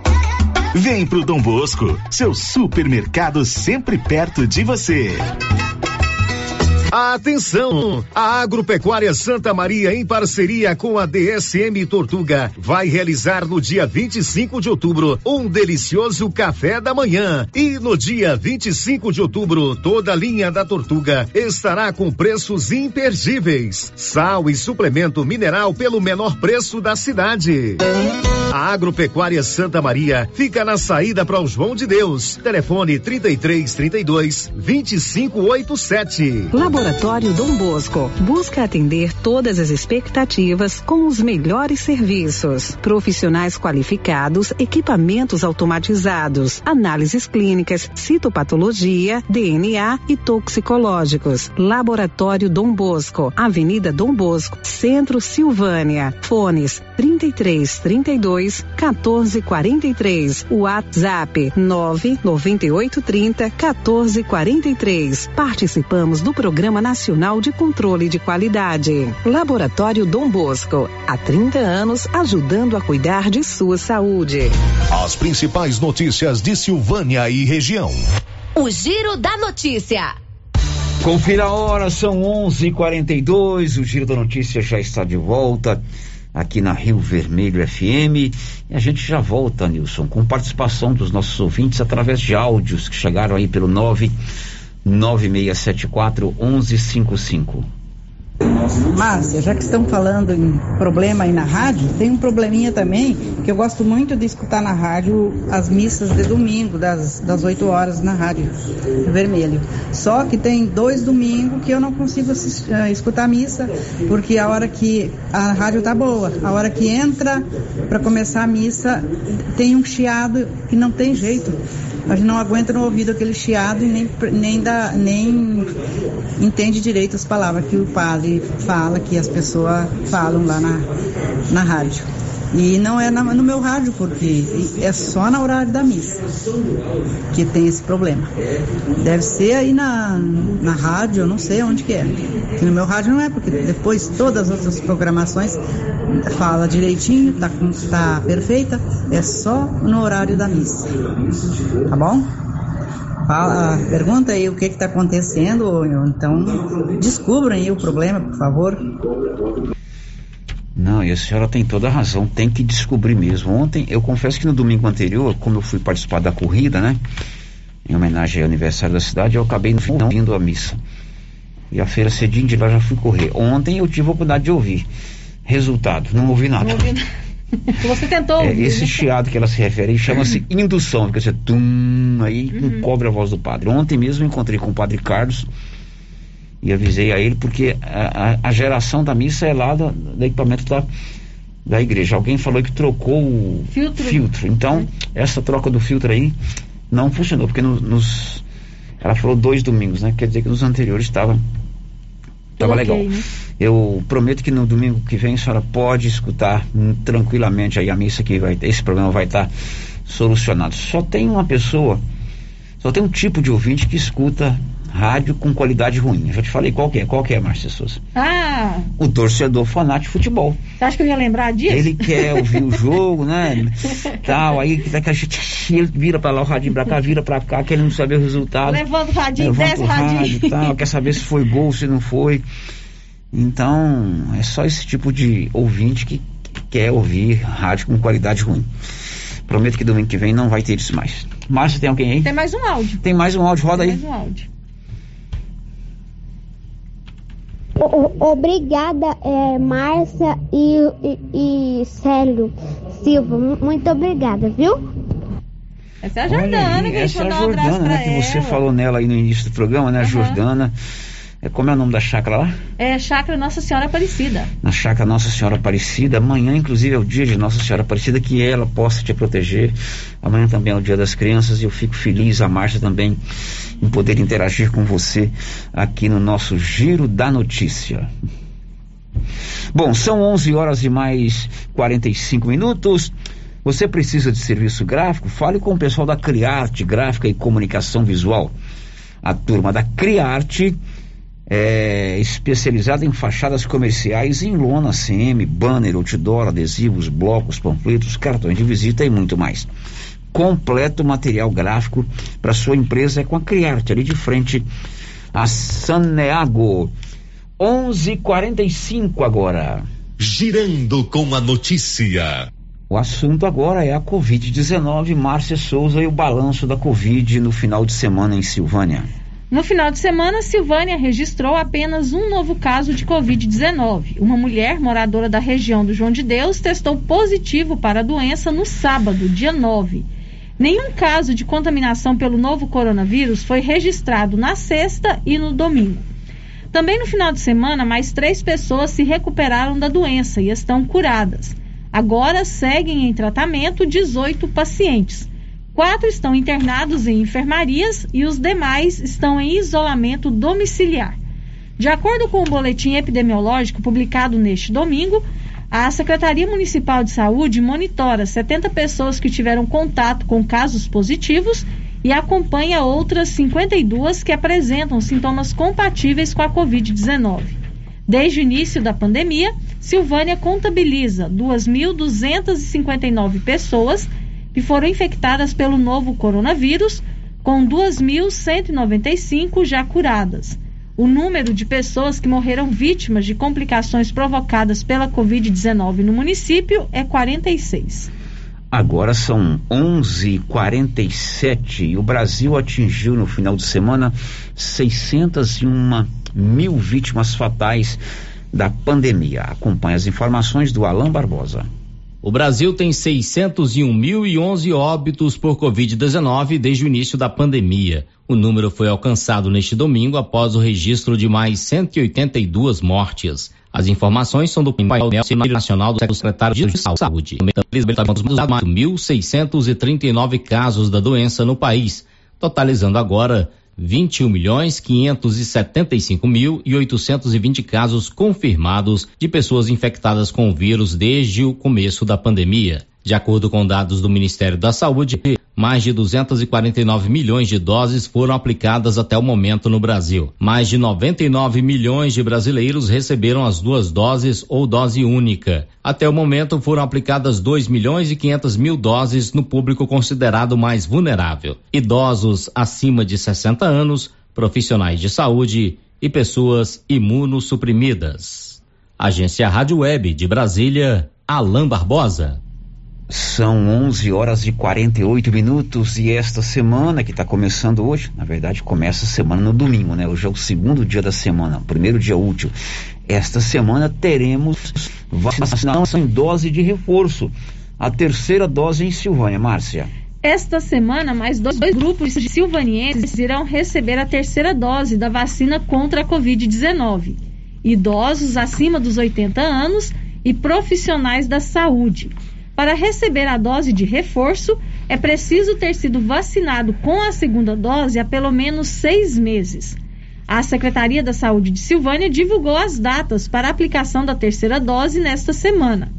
Vem pro Dom Bosco, seu supermercado sempre perto de você. Atenção! A Agropecuária Santa Maria, em parceria com a DSM Tortuga, vai realizar no dia 25 de outubro um delicioso café da manhã. E no dia 25 de outubro, toda a linha da Tortuga estará com preços imperdíveis. Sal e suplemento mineral pelo menor preço da cidade. A Agropecuária Santa Maria fica na saída para o João de Deus. Telefone 33 32 2587. Laboratório Dom Bosco busca atender todas as expectativas com os melhores serviços. Profissionais qualificados, equipamentos automatizados, análises clínicas, citopatologia, DNA e toxicológicos. Laboratório Dom Bosco, Avenida Dom Bosco, Centro Silvânia. Fones 33 32 14 43. WhatsApp 998 30 14 43. Participamos do Programa Nacional de Controle de Qualidade. Laboratório Dom Bosco. Há 30 anos ajudando a cuidar de sua saúde. As principais notícias de Silvânia e região. O Giro da Notícia. Confira a hora, são 11:42. O Giro da Notícia já está de volta aqui na Rio Vermelho FM. E a gente já volta, Nilson, com participação dos nossos ouvintes através de áudios que chegaram aí pelo 99674 1155. Márcia, já que estão falando em problema aí na rádio, tem um probleminha também que eu gosto muito de escutar na rádio as missas de domingo, das, das 8 horas na rádio vermelho. Só que tem dois domingos que eu não consigo assistir, uh, escutar a missa, porque a hora que a rádio tá boa, a hora que entra para começar a missa, tem um chiado que não tem jeito. A gente não aguenta no ouvido aquele chiado e nem, nem, dá, nem entende direito as palavras que o padre fala, que as pessoas falam lá na, na rádio. E não é na, no meu rádio, porque é só no horário da missa que tem esse problema. Deve ser aí na, na rádio, eu não sei onde que é. Que no meu rádio não é, porque depois todas as outras programações fala direitinho, tá, tá perfeita, é só no horário da missa. Tá bom? Fala, pergunta aí o que está acontecendo, ou então descubram aí o problema, por favor. Não, e a senhora tem toda a razão, tem que descobrir mesmo. Ontem, eu confesso que no domingo anterior, como eu fui participar da corrida, né? Em homenagem ao aniversário da cidade, eu acabei não indo à missa. E a feira cedinho de lá já fui correr. Ontem eu tive a oportunidade de ouvir. Resultado, não ouvi nada. Não ouvi nada. Você tentou É, ouvir, esse né? chiado que ela se refere chama-se indução, porque você tum, aí Uhum. encobre a voz do padre. Ontem mesmo eu encontrei com o padre Carlos e avisei a ele, porque a, a- a geração da missa é lá da- do equipamento da, da igreja. Alguém falou que trocou o Filtro. Então, essa troca do filtro aí não funcionou, porque no- nos. Ela falou dois domingos, né? Quer dizer que nos anteriores estava. Tava Ok, legal. né? Eu prometo que no domingo que vem a senhora pode escutar hum, tranquilamente aí a missa que vai esse problema vai estar solucionado. Só tem uma pessoa, só tem um tipo de ouvinte que escuta rádio com qualidade ruim. Eu já te falei qual que é, qual que é, Márcia Souza? Ah, O torcedor fanático de futebol. você acha que eu ia lembrar disso? Ele quer ouvir o jogo, né? Tal, aí daqui a gente ele vira pra lá, o radinho pra cá, vira pra cá, querendo saber o resultado. Levanta o radinho, Levanta desce o radinho. rádio tal, quer saber se foi gol, se não foi. Então, é só esse tipo de ouvinte que que quer ouvir rádio com qualidade ruim. Prometo que domingo que vem não vai ter isso mais. Márcia, tem alguém aí? Tem mais um áudio. Tem mais um áudio, roda Tem aí. mais um áudio. O- Obrigada, é, Márcia e, e, e Célio Silva. Mu- Muito obrigada, viu? Essa é a Olha Jordana, aí, que a gente essa é a um Jordana, pra né? Que você falou nela aí no início do programa, né? A Jordana. É, como é o nome da chácara lá? É Chácara Nossa Senhora Aparecida. Na chácara Nossa Senhora Aparecida. Amanhã, inclusive, é o dia de Nossa Senhora Aparecida, que ela possa te proteger. Amanhã também é o dia das crianças e eu fico feliz, a Márcia também, em poder interagir com você aqui no nosso Giro da Notícia. Bom, são 11 horas e mais 45 minutos. Você precisa de serviço gráfico? Fale com o pessoal da Criarte Gráfica e Comunicação Visual. A turma da Criarte é especializada em fachadas comerciais em lona, CM, banner, outdoor, adesivos, blocos, panfletos, cartões de visita e muito mais. Completo material gráfico para sua empresa é com a Criarte, ali de frente a Saneago. 11:45 agora. Girando com a notícia. O assunto agora é a Covid-19, Márcia Souza e o balanço da Covid no final de semana em Silvânia. No final de semana, Silvânia registrou apenas um novo caso de Covid-19. Uma mulher moradora da região do João de Deus testou positivo para a doença no sábado, dia 9. Nenhum caso de contaminação pelo novo coronavírus foi registrado na sexta e no domingo. Também no final de semana, mais três pessoas se recuperaram da doença e estão curadas. Agora seguem em tratamento 18 pacientes. Quatro estão internados em enfermarias e os demais estão em isolamento domiciliar. De acordo com o boletim epidemiológico publicado neste domingo, a Secretaria Municipal de Saúde monitora 70 pessoas que tiveram contato com casos positivos e acompanha outras 52 que apresentam sintomas compatíveis com a Covid-19. Desde o início da pandemia, Silvânia contabiliza 2.259 pessoas que foram infectadas pelo novo coronavírus, com 2.195 já curadas. O número de pessoas que morreram vítimas de complicações provocadas pela Covid-19 no município é 46. Agora são 11:47 e o Brasil atingiu no final de semana 601 mil vítimas fatais da pandemia. Acompanhe as informações do Alain Barbosa. O Brasil tem 601.011 óbitos por Covid-19 desde o início da pandemia. O número foi alcançado neste domingo após o registro de mais 182 mortes. As informações são do painel nacional do secretário de Saúde. 1.639 casos da doença no país, totalizando agora 21 milhões 575 mil e 820 casos confirmados de pessoas infectadas com o vírus desde o começo da pandemia. De acordo com dados do Ministério da Saúde, mais de 249 milhões de doses foram aplicadas até o momento no Brasil. Mais de 99 milhões de brasileiros receberam as duas doses ou dose única. Até o momento foram aplicadas 2 milhões e 500 mil doses no público considerado mais vulnerável: idosos acima de 60 anos, profissionais de saúde e pessoas imunossuprimidas. Agência Rádio Web de Brasília, Alain Barbosa. São 11 horas e 48 minutos e esta semana que está começando hoje, na verdade começa a semana no domingo, né? Hoje é o segundo dia da semana, o primeiro dia útil. Esta semana teremos vacinação em dose de reforço, a terceira dose em Silvânia, Márcia. Esta semana, mais dois grupos de silvanienses irão receber a terceira dose da vacina contra a Covid-19. Idosos acima dos 80 anos e profissionais da saúde. Para receber a dose de reforço, é preciso ter sido vacinado com a segunda dose há pelo menos seis meses. A Secretaria da Saúde de Silvânia divulgou as datas para a aplicação da terceira dose nesta semana.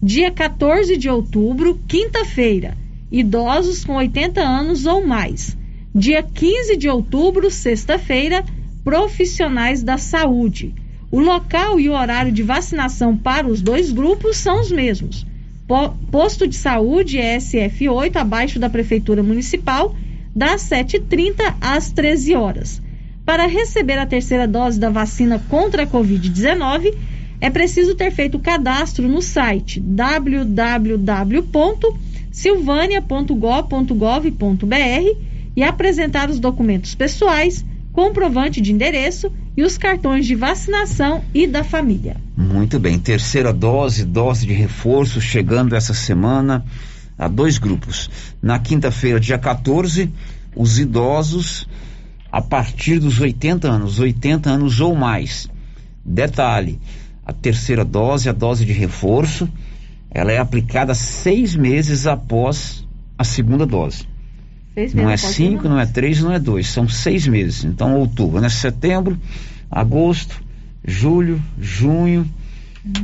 Dia 14 de outubro, quinta-feira, idosos com 80 anos ou mais. Dia 15 de outubro, sexta-feira, profissionais da saúde. O local e o horário de vacinação para os dois grupos são os mesmos Posto de saúde é SF8, abaixo da Prefeitura Municipal, das 7h30 às 13 horas. Para receber a terceira dose da vacina contra a Covid-19, é preciso ter feito o cadastro no site www.silvania.gov.br e apresentar os documentos pessoais, comprovante de endereço e os cartões de vacinação e da família. Muito bem, terceira dose, dose de reforço chegando essa semana a dois grupos. Na quinta-feira, dia 14, os idosos a partir dos 80 anos, 80 anos ou mais. Detalhe: a terceira dose, a dose de reforço, ela é aplicada seis meses após a segunda dose. Seis Não é meses cinco, não é três, não é dois, são seis meses. Então, outubro, né? Setembro, agosto, julho, junho,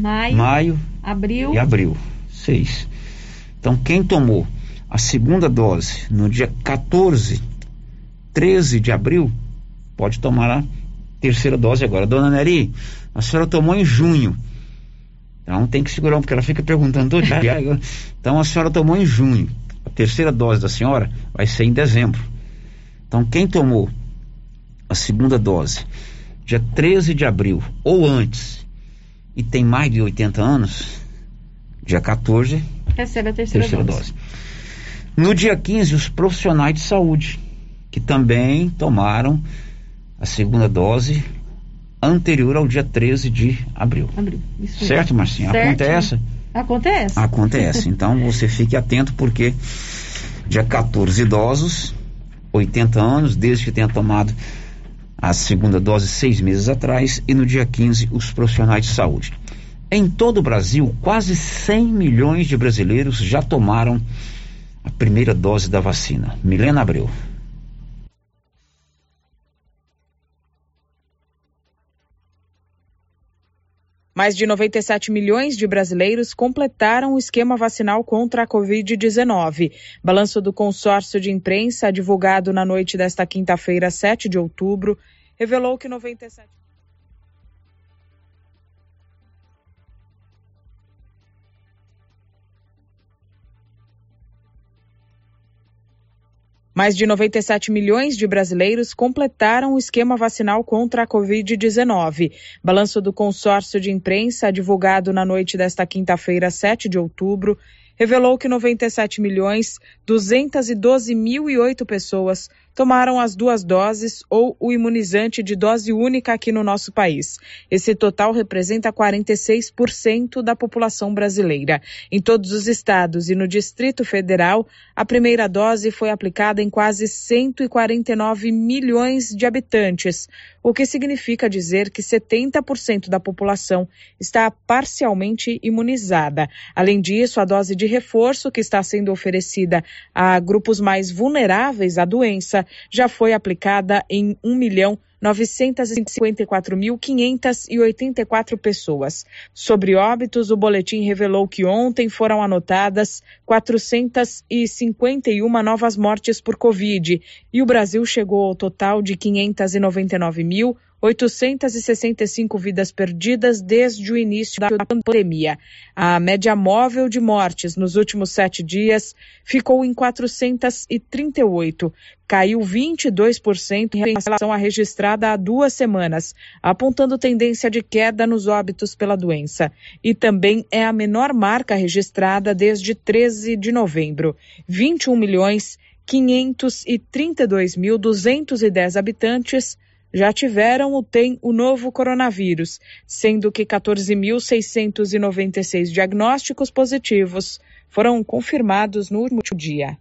Maio, maio abril. e abril. Seis. Então, quem tomou a segunda dose no dia 14, 13 de abril, pode tomar a terceira dose agora. Dona Neri, a senhora tomou em junho. Então tem que segurar, porque ela fica perguntando todo dia. Então a senhora tomou em junho. A terceira dose da senhora vai ser em dezembro. Então quem tomou a segunda dose dia 13 de abril ou antes e tem mais de 80 anos, dia 14, Recebe a terceira, terceira dose. dose. No dia 15, os profissionais de saúde, que também tomaram a segunda dose anterior ao dia 13 de abril. Abril. Certo, mesmo. Marcinha? Certo. Acontece? Acontece. Acontece. Então você fique atento porque dia 14 idosos, 80 anos, desde que tenha tomado a segunda dose seis meses atrás, e no dia 15 os profissionais de saúde. Em todo o Brasil, quase 100 milhões de brasileiros já tomaram a primeira dose da vacina. Milena Abreu. Mais de 97 milhões de brasileiros completaram o esquema vacinal contra a Covid-19. Balanço do consórcio de imprensa, divulgado na noite desta quinta-feira, 7 de outubro, revelou que 97. Mais de 97 milhões de brasileiros completaram o esquema vacinal contra a Covid-19. Balanço do consórcio de imprensa, divulgado na noite desta quinta-feira, 7 de outubro, revelou que 97 milhões 212 mil e oito pessoas tomaram as duas doses ou o imunizante de dose única aqui no nosso país. Esse total representa 46% da população brasileira. Em todos os estados e no Distrito Federal, a primeira dose foi aplicada em quase 149 milhões de habitantes, o que significa dizer que 70% da população está parcialmente imunizada. Além disso, a dose de reforço que está sendo oferecida a grupos mais vulneráveis à doença já foi aplicada em 1 milhão 954.584 pessoas. Sobre óbitos, o boletim revelou que ontem foram anotadas 451 novas mortes por Covid e o Brasil chegou ao total de 599.000 865 vidas perdidas desde o início da pandemia. A média móvel de mortes nos últimos sete dias ficou em 438, caiu 22% em relação à registrada há duas semanas, apontando tendência de queda nos óbitos pela doença. E também é a menor marca registrada desde 13 de novembro. 21 milhões 532.210 habitantes já tiveram ou têm o novo coronavírus, sendo que 14.696 diagnósticos positivos foram confirmados no último dia.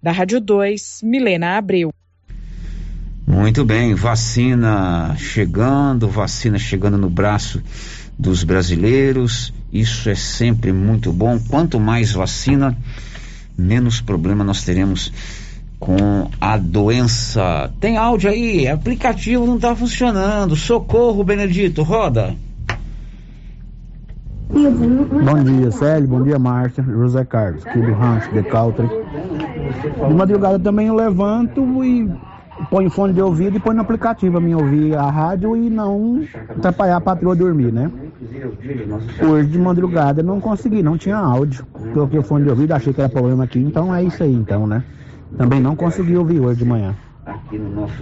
Da Rádio 2, Milena Abreu. Muito bem, vacina chegando, vacina chegando no braço dos brasileiros. Isso é sempre muito bom. Quanto mais vacina, menos problema nós teremos com a doença. Tem áudio aí, aplicativo não está funcionando. Socorro, Benedito, roda. Bom dia, Célio. Bom dia, Márcia. José Carlos, aqui do Rancho de Caltri. De madrugada também eu levanto e ponho fone de ouvido e ponho no aplicativo a mim ouvir a rádio e não atrapalhar a patroa dormir, né? Hoje de madrugada não consegui, não tinha áudio. Coloquei o fone de ouvido, achei que era problema aqui, então é isso aí então, né? Também não consegui ouvir hoje de manhã. Aqui no nosso.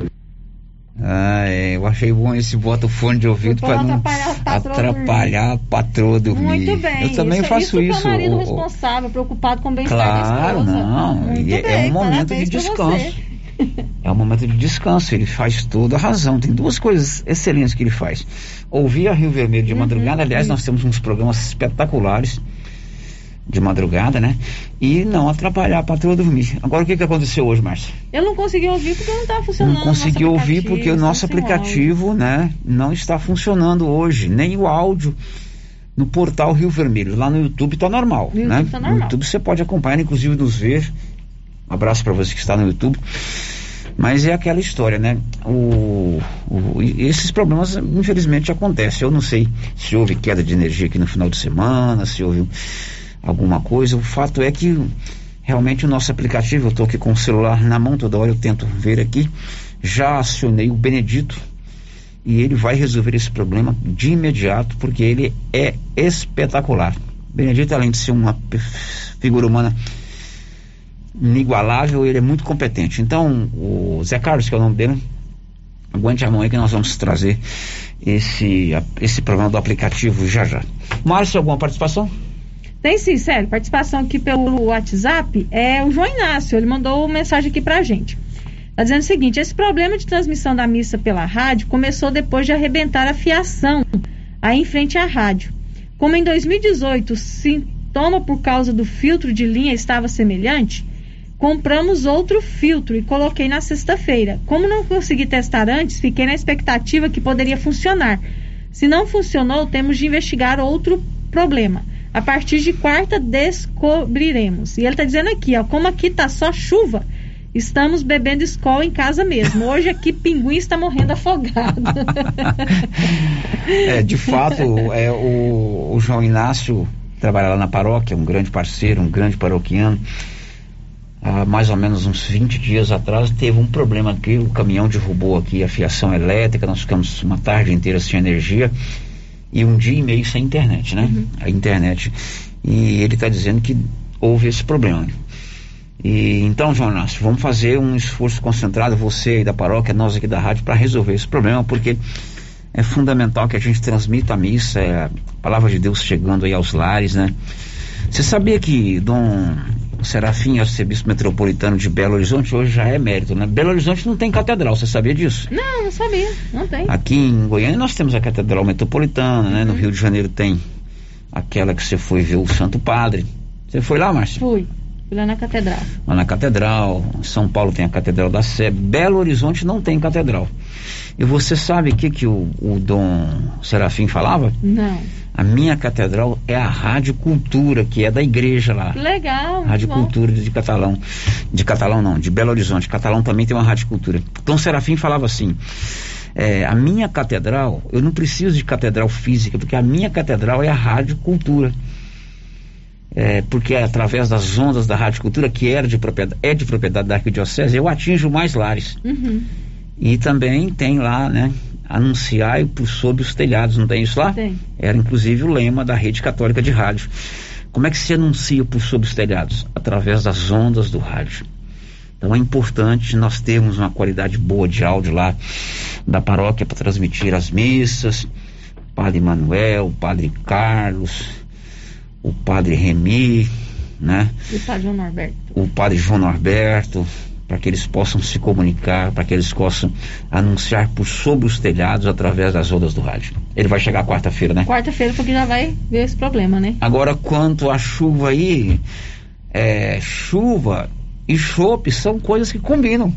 Ah, é, eu achei bom esse bota o fone de ouvido para não atrapalhar a patroa dormir. Muito bem. Eu também isso, faço isso. isso. É marido o- responsável, preocupado com o bem-estar Claro, da esposa. não. Muito e é- bem, é um momento de descanso. É um momento de descanso, ele faz toda a razão. Tem duas coisas excelentes que ele faz. Ouvir a Rio Vermelho Uhum, de madrugada, aliás, nós temos uns programas espetaculares. De madrugada, né? E não atrapalhar a patroa dormir. Agora o que, que aconteceu hoje, Márcia? Eu não consegui ouvir porque não estava funcionando. Não consegui ouvir porque o nosso aplicativo, né, não está funcionando hoje, nem o áudio no portal Rio Vermelho. Lá no YouTube está normal, No né? YouTube tá normal. No YouTube você pode acompanhar, inclusive nos ver. Um abraço para você que está no YouTube. Mas é aquela história, né? O, o- esses problemas, infelizmente, acontecem. Eu não sei se houve queda de energia aqui no final de semana, se houve alguma coisa. O fato é que realmente o nosso aplicativo, eu estou aqui com o celular na mão, toda hora eu tento ver aqui. Já acionei o Benedito e ele vai resolver esse problema de imediato, porque ele é espetacular. Benedito, além de ser uma figura humana inigualável, ele é muito competente. Então, o Zé Carlos, que é o nome dele, aguente a mão aí que nós vamos trazer esse, esse problema do aplicativo já já. Márcio, alguma participação? Tem sim, sério. Participação aqui pelo WhatsApp é o João Inácio. Ele mandou uma mensagem aqui pra gente. Tá dizendo o seguinte: esse problema de transmissão da missa pela rádio começou depois de arrebentar a fiação aí em frente à rádio. Como em 2018 o sintoma por causa do filtro de linha estava semelhante, compramos outro filtro e coloquei na sexta-feira. Como não consegui testar antes, fiquei na expectativa que poderia funcionar. Se não funcionou, temos de investigar outro problema. A partir de quarta descobriremos. E ele está dizendo aqui, ó, como aqui tá só chuva, estamos bebendo escola em casa mesmo. Hoje aqui pinguim está morrendo afogado. É, de fato, é, o, o João Inácio trabalha lá na paróquia, um grande parceiro, um grande paroquiano. Há mais ou menos uns 20 dias atrás teve um problema aqui, o caminhão derrubou aqui a fiação elétrica, nós ficamos uma tarde inteira sem energia e um dia e meio sem internet, né? A internet. E ele está dizendo que houve esse problema. E então, João Inácio, vamos fazer um esforço concentrado, você aí da paróquia, nós aqui da rádio, para resolver esse problema, porque é fundamental que a gente transmita a missa, é a palavra de Deus chegando aí aos lares, né? Você sabia que Dom Serafim, arcebispo metropolitano de Belo Horizonte, hoje já é mérito, né? Belo Horizonte não tem catedral, você sabia disso? não, não sabia, não tem. Aqui em Goiânia nós temos a Catedral Metropolitana, né? No Rio de Janeiro tem aquela que você foi ver o Santo Padre. Você foi lá, Márcio? Fui, fui lá na catedral. Lá na Catedral. São Paulo tem a Catedral da Sé. Belo Horizonte não tem catedral. E você sabe o que, que o, o Dom Serafim falava? Não. A minha catedral é a Rádio Cultura, que é da igreja lá. Legal. Rádio bom. Cultura de Catalão. De Catalão não, de Belo Horizonte. Catalão também tem uma Rádio Cultura. Então Serafim falava assim: é, a minha catedral, eu não preciso de catedral física, porque a minha catedral é a Rádio Cultura. É, porque é através das ondas da Rádio Cultura, que era de propriedade, é de propriedade da Arquidiocese, eu atinjo mais lares. Uhum. E também tem lá, né? Anunciai por sob os telhados, não tem isso lá? Tem. Era inclusive o lema da rede católica de rádio. Como é que se anuncia por sob os telhados? Através das ondas do rádio. Então é importante nós termos uma qualidade boa de áudio lá da paróquia para transmitir as missas. Padre Manuel, o Padre Carlos, o Padre Remy, né? E o Padre João Norberto. o padre João Norberto, para que eles possam se comunicar, para que eles possam anunciar por sobre os telhados através das ondas do rádio. Ele vai chegar quarta-feira, né? Quarta-feira porque já vai ver esse problema, né? Agora, quanto à chuva aí, é, chuva e chope são coisas que combinam.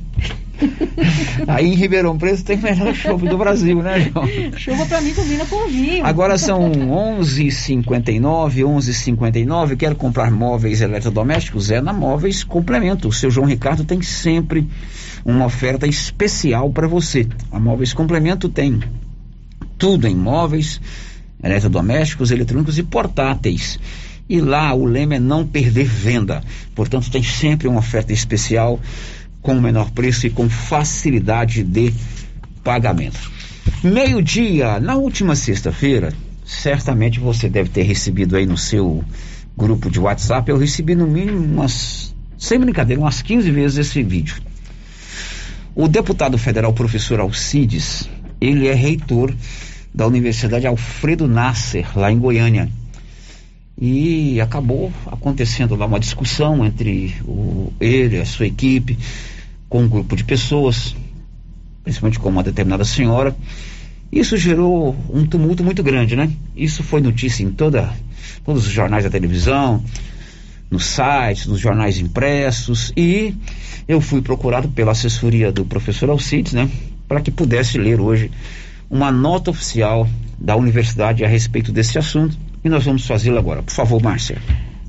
aí em Ribeirão Preto tem o melhor chope do Brasil, né, João? Chuva pra mim combina com vinho. Agora são 11h59, 11h59. Quero comprar móveis eletrodomésticos? É na Móveis Complemento. O seu João Ricardo tem sempre uma oferta especial para você. A Móveis Complemento tem tudo em móveis, eletrodomésticos, eletrônicos e portáteis. E lá o lema é não perder venda. Portanto, tem sempre uma oferta especial com o menor preço e com facilidade de pagamento. Meio-dia, na última sexta-feira, certamente você deve ter recebido aí no seu grupo de WhatsApp, eu recebi no mínimo umas, sem brincadeira, umas 15 vezes esse vídeo. O deputado federal professor Alcides, ele é reitor da Universidade Alfredo Nasser, lá em Goiânia. E acabou acontecendo lá uma discussão entre o, ele, a sua equipe, com um grupo de pessoas, principalmente com uma determinada senhora. Isso gerou um tumulto muito grande, né? Isso foi notícia em toda, todos os jornais da televisão, nos sites, nos jornais impressos e eu fui procurado pela assessoria do professor Alcides, né, para que pudesse ler hoje uma nota oficial da universidade a respeito desse assunto e nós vamos fazê-lo agora. Por favor, Márcia.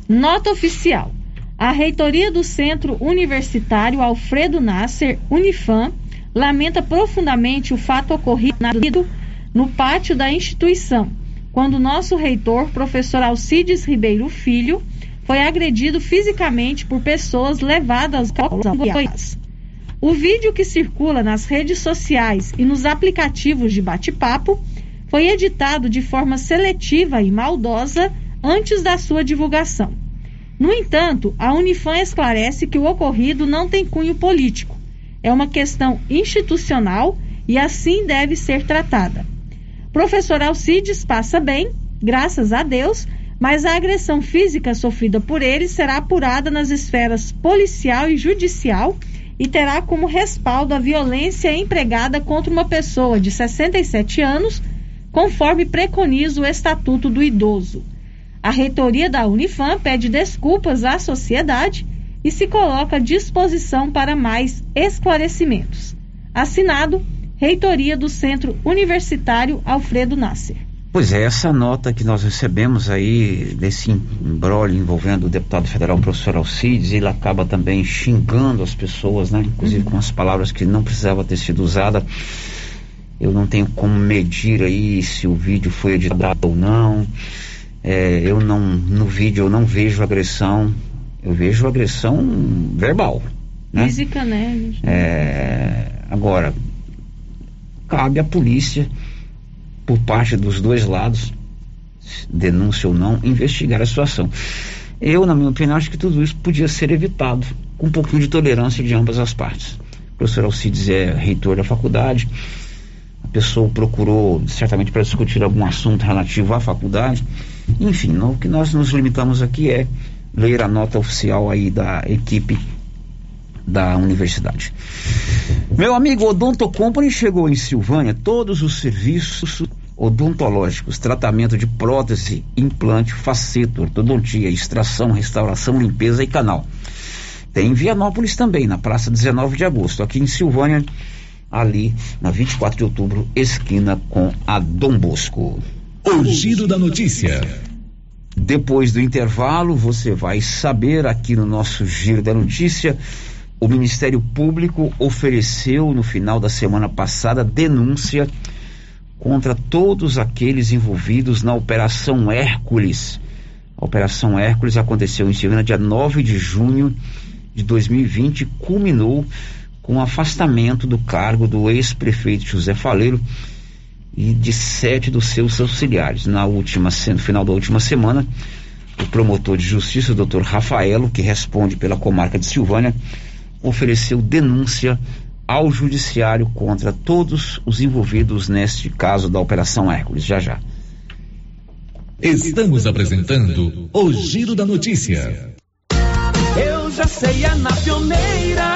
Nota oficial. A reitoria do Centro Universitário Alfredo Nasser, Unifam, lamenta profundamente o fato ocorrido no pátio da instituição, quando nosso reitor, professor Alcides Ribeiro Filho, foi agredido fisicamente por pessoas levadas ao. O vídeo que circula nas redes sociais e nos aplicativos de bate-papo foi editado de forma seletiva e maldosa antes da sua divulgação. No entanto, a Unifam esclarece que o ocorrido não tem cunho político. É uma questão institucional e assim deve ser tratada. Professor Alcides passa bem, graças a Deus, mas a agressão física sofrida por ele será apurada nas esferas policial e judicial e terá como respaldo a violência empregada contra uma pessoa de 67 anos, conforme preconiza o Estatuto do Idoso. A reitoria da Unifam pede desculpas à sociedade e se coloca à disposição para mais esclarecimentos. Assinado, Reitoria do Centro Universitário Alfredo Nasser. Pois é, essa nota que nós recebemos aí desse embrólio envolvendo o deputado federal professor Alcides, ele acaba também xingando as pessoas, né? Inclusive uhum. com as palavras que não precisava ter sido usada. Eu não tenho como medir aí se o vídeo foi editado ou não. É, eu não, no vídeo eu não vejo agressão, eu vejo agressão verbal. Né? Física, né? É, agora, cabe à polícia por parte dos dois lados, denúncia ou não, investigar a situação. Eu, na minha opinião, acho que tudo isso podia ser evitado com um pouquinho de tolerância de ambas as partes. O professor Alcides é reitor da faculdade, pessoa procurou certamente para discutir algum assunto relativo à faculdade. Enfim, o que nós nos limitamos aqui é ler a nota oficial aí da equipe da universidade. Meu amigo Odonto Company chegou em Silvânia, todos os serviços odontológicos, tratamento de prótese, implante, faceto, ortodontia, extração, restauração, limpeza e canal. Tem em Vianópolis também, na praça 19 de agosto, aqui em Silvânia, ali na 24 de outubro, esquina com a Dom Bosco. O giro da notícia. Depois do intervalo, você vai saber aqui no nosso giro da notícia o Ministério Público ofereceu no final da semana passada denúncia contra todos aqueles envolvidos na Operação Hércules. A Operação Hércules aconteceu em Silvânia dia 9 de junho de 2020 e culminou com o afastamento do cargo do ex-prefeito José Faleiro e de sete dos seus auxiliares. Na última, no final da última semana, o promotor de justiça, o doutor Rafaelo, que responde pela comarca de Silvânia, ofereceu denúncia ao judiciário contra todos os envolvidos neste caso da Operação Hércules. Já já. Estamos apresentando o Giro da Notícia. Eu já sei, é na pioneira.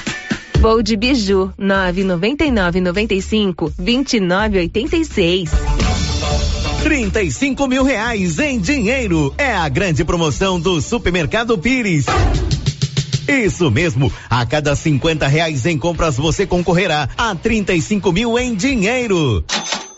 Voo de Biju, 999 95 2986. 35 mil reais em dinheiro. É a grande promoção do Supermercado Pires. Isso mesmo, a cada 50 reais em compras você concorrerá a 35 mil em dinheiro.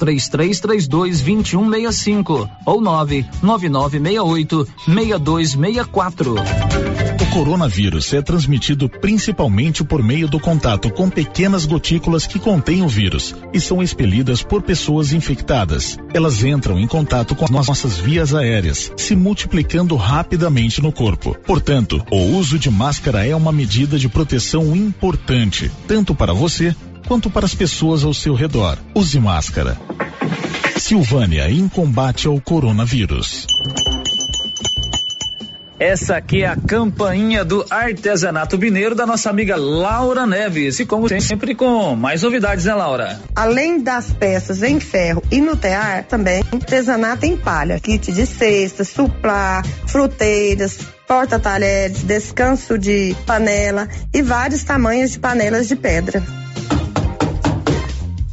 3332 2165 ou 99968 6264. O coronavírus é transmitido principalmente por meio do contato com pequenas gotículas que contêm o vírus e são expelidas por pessoas infectadas. Elas entram em contato com as nossas vias aéreas, se multiplicando rapidamente no corpo. Portanto, o uso de máscara é uma medida de proteção importante, tanto para você quanto para as pessoas ao seu redor. Use máscara. Silvânia em combate ao coronavírus. Essa aqui é a campainha do artesanato mineiro da nossa amiga Laura Neves. E como sempre, com mais novidades, né, Laura? Além das peças em ferro e no tear, também artesanato em palha, kit de cestas, suplá, fruteiras, porta-talheres, descanso de panela e vários tamanhos de panelas de pedra.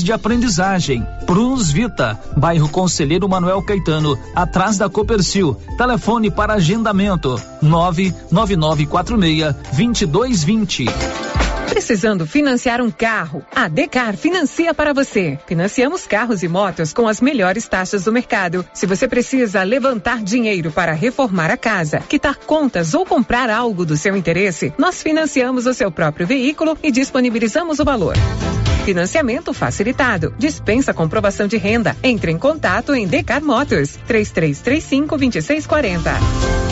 de aprendizagem. Prunus Vita, bairro Conselheiro Manuel Caetano, atrás da Copercil. Telefone para agendamento: 99946 2220. Precisando financiar um carro? A Decar financia para você. Financiamos carros e motos com as melhores taxas do mercado. Se você precisa levantar dinheiro para reformar a casa, quitar contas ou comprar algo do seu interesse, nós financiamos o seu próprio veículo e disponibilizamos o valor. Financiamento facilitado. Dispensa comprovação de renda. Entre em contato em Decar Motors 3335 2640.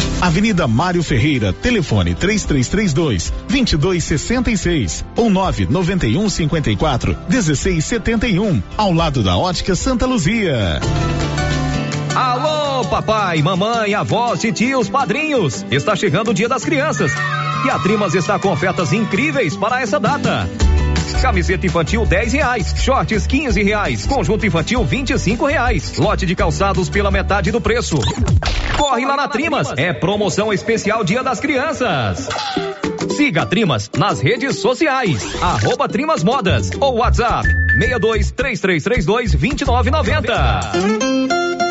Avenida Mário Ferreira, telefone 3332 2266 ou 991 54 1671, ao lado da Ótica Santa Luzia. Alô, papai, mamãe, avós, tios, padrinhos. Está chegando o Dia das Crianças. E a Trimas está com ofertas incríveis para essa data. Camiseta infantil 10 reais, shorts 15 reais, conjunto infantil 25 reais, lote de calçados pela metade do preço. Corre lá na Trimas, é promoção especial Dia das Crianças. Siga a Trimas nas redes sociais, arroba Trimas Modas ou WhatsApp 62 3332 2990.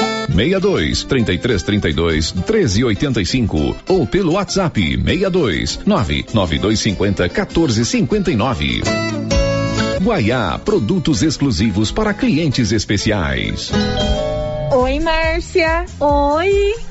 62 33 32 13 85 ou pelo WhatsApp 62 99250 14 59. Guaiá, produtos exclusivos para clientes especiais. Oi, Márcia. Oi.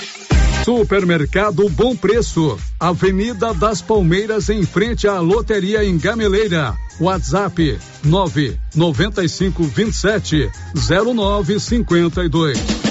Supermercado Bom Preço, Avenida das Palmeiras, em frente à loteria em Gameleira. WhatsApp 995 27 0952.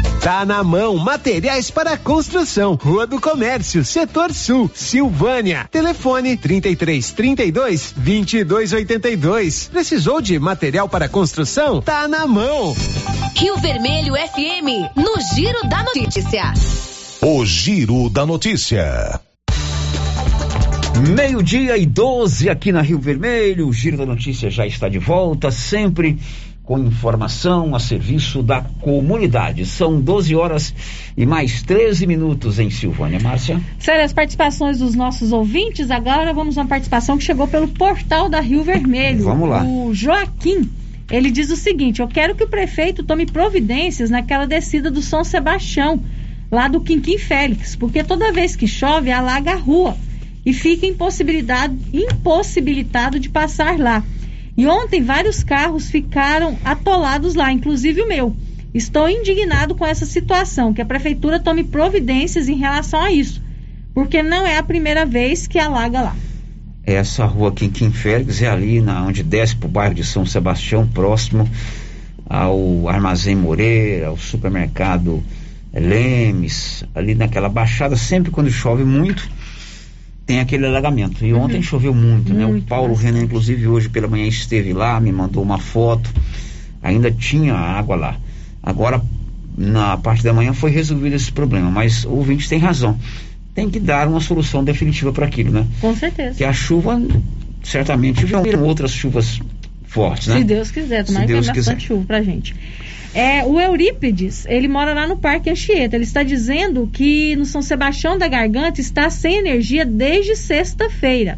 Tá na mão, materiais para construção, Rua do Comércio, Setor Sul, Silvânia. Telefone 33 32 22 82. Precisou de material para construção? Tá na mão. Rio Vermelho FM, no Giro da Notícia. O Giro da Notícia. Meio-dia e 12 aqui na Rio Vermelho. O Giro da Notícia já está de volta, sempre com informação a serviço da comunidade. São 12 horas e mais 13 minutos em Silvânia. Márcia? Sério, as participações dos nossos ouvintes. Agora vamos a uma participação que chegou pelo portal da Rio Vermelho. Vamos lá. O Joaquim. Ele diz o seguinte: Eu quero que o prefeito tome providências naquela descida do São Sebastião, lá do Quinquim Félix, porque toda vez que chove alaga a rua e fica impossibilitado, impossibilitado de passar lá. E ontem vários carros ficaram atolados lá, inclusive o meu. Estou indignado com essa situação, que a prefeitura tome providências em relação a isso, porque não é a primeira vez que alaga lá. Essa rua aqui em Kim Félix é ali na, onde desce para o bairro de São Sebastião, próximo ao Armazém Moreira, ao supermercado Lemes, ali naquela baixada, sempre quando chove muito, tem aquele alagamento. E ontem Uhum. choveu muito, né? O Muito, Paulo Renan, inclusive, hoje pela manhã esteve lá, me mandou uma foto. Ainda tinha água lá. Agora, na parte da manhã, foi resolvido esse problema. Mas o ouvinte tem razão. Tem que dar uma solução definitiva para aquilo, né? Com certeza. Que a chuva, certamente, virão outras chuvas fortes, né? Se Deus quiser, tomara que bastante quiser. chuva pra gente. É, o Eurípides, ele mora lá no Parque Anchieta. Ele está dizendo que no São Sebastião da Garganta está sem energia desde sexta-feira.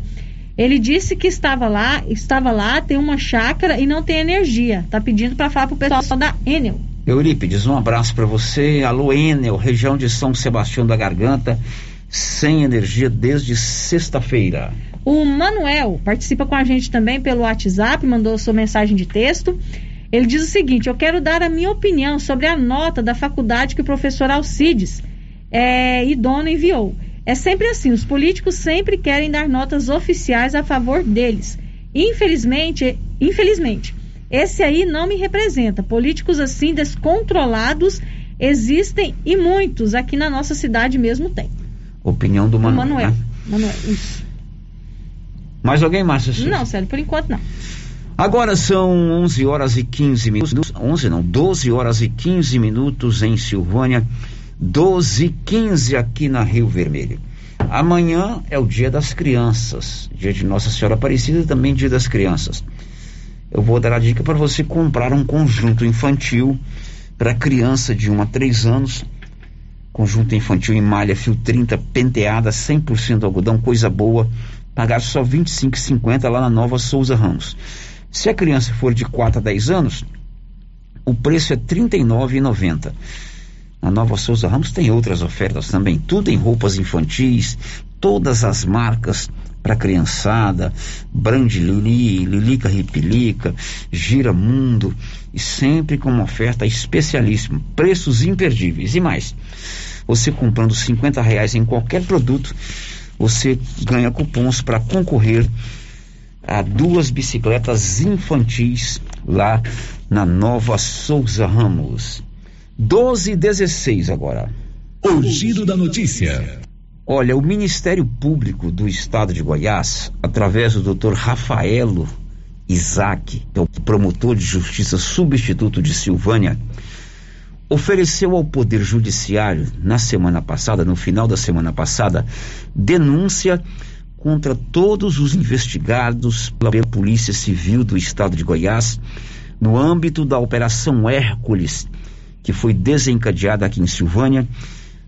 Ele disse que estava lá, estava lá, tem uma chácara e não tem energia. Tá pedindo para falar pro pessoal da Enel. Eurípides, um abraço para você. Alô, Enel, região de São Sebastião da Garganta, sem energia desde sexta-feira. O Manuel participa com a gente também pelo WhatsApp, mandou sua mensagem de texto. Ele diz o seguinte: Eu quero dar a minha opinião sobre a nota da faculdade que o professor Alcides é, e dono enviou. É sempre assim, os políticos sempre querem dar notas oficiais a favor deles. Infelizmente, infelizmente, esse aí não me representa. Políticos assim descontrolados existem e muitos aqui na nossa cidade mesmo tem. Opinião do Manuel. Manuel. Né? Manuel, isso. Mais alguém, Márcia? Não, Célio, por enquanto não. Agora são 11 horas e 15 minutos. 11 não, 12 horas e 15 minutos em Silvânia. 12 e 15 aqui na Rio Vermelho. Amanhã é o dia das crianças, dia de Nossa Senhora Aparecida e também dia das crianças. Eu vou dar a dica para você comprar um conjunto infantil para criança de 1 a 3 anos. Conjunto infantil em malha fio 30, penteada, 100% algodão, coisa boa. Pagar só R$ 25,50 lá na Nova Souza Ramos. Se a criança for de 4 a 10 anos, o preço é R$ 39,90. Na Nova Souza Ramos tem outras ofertas também, tudo em roupas infantis, todas as marcas para criançada, Brand Lili, Lilica Ripilica, Gira Mundo, e sempre com uma oferta especialíssima, preços imperdíveis. E mais, você comprando 50 reais em qualquer produto, você ganha cupons para concorrer a duas bicicletas infantis lá na Nova Souza Ramos. 12 e 16 agora. O giro da notícia. Olha, o Ministério Público do Estado de Goiás, através do Dr. Rafaelo Isaac, que é o promotor de justiça substituto de Silvânia, ofereceu ao Poder Judiciário, na semana passada, no final da semana passada, denúncia contra todos os investigados pela Polícia Civil do Estado de Goiás no âmbito da Operação Hércules, que foi desencadeada aqui em Silvânia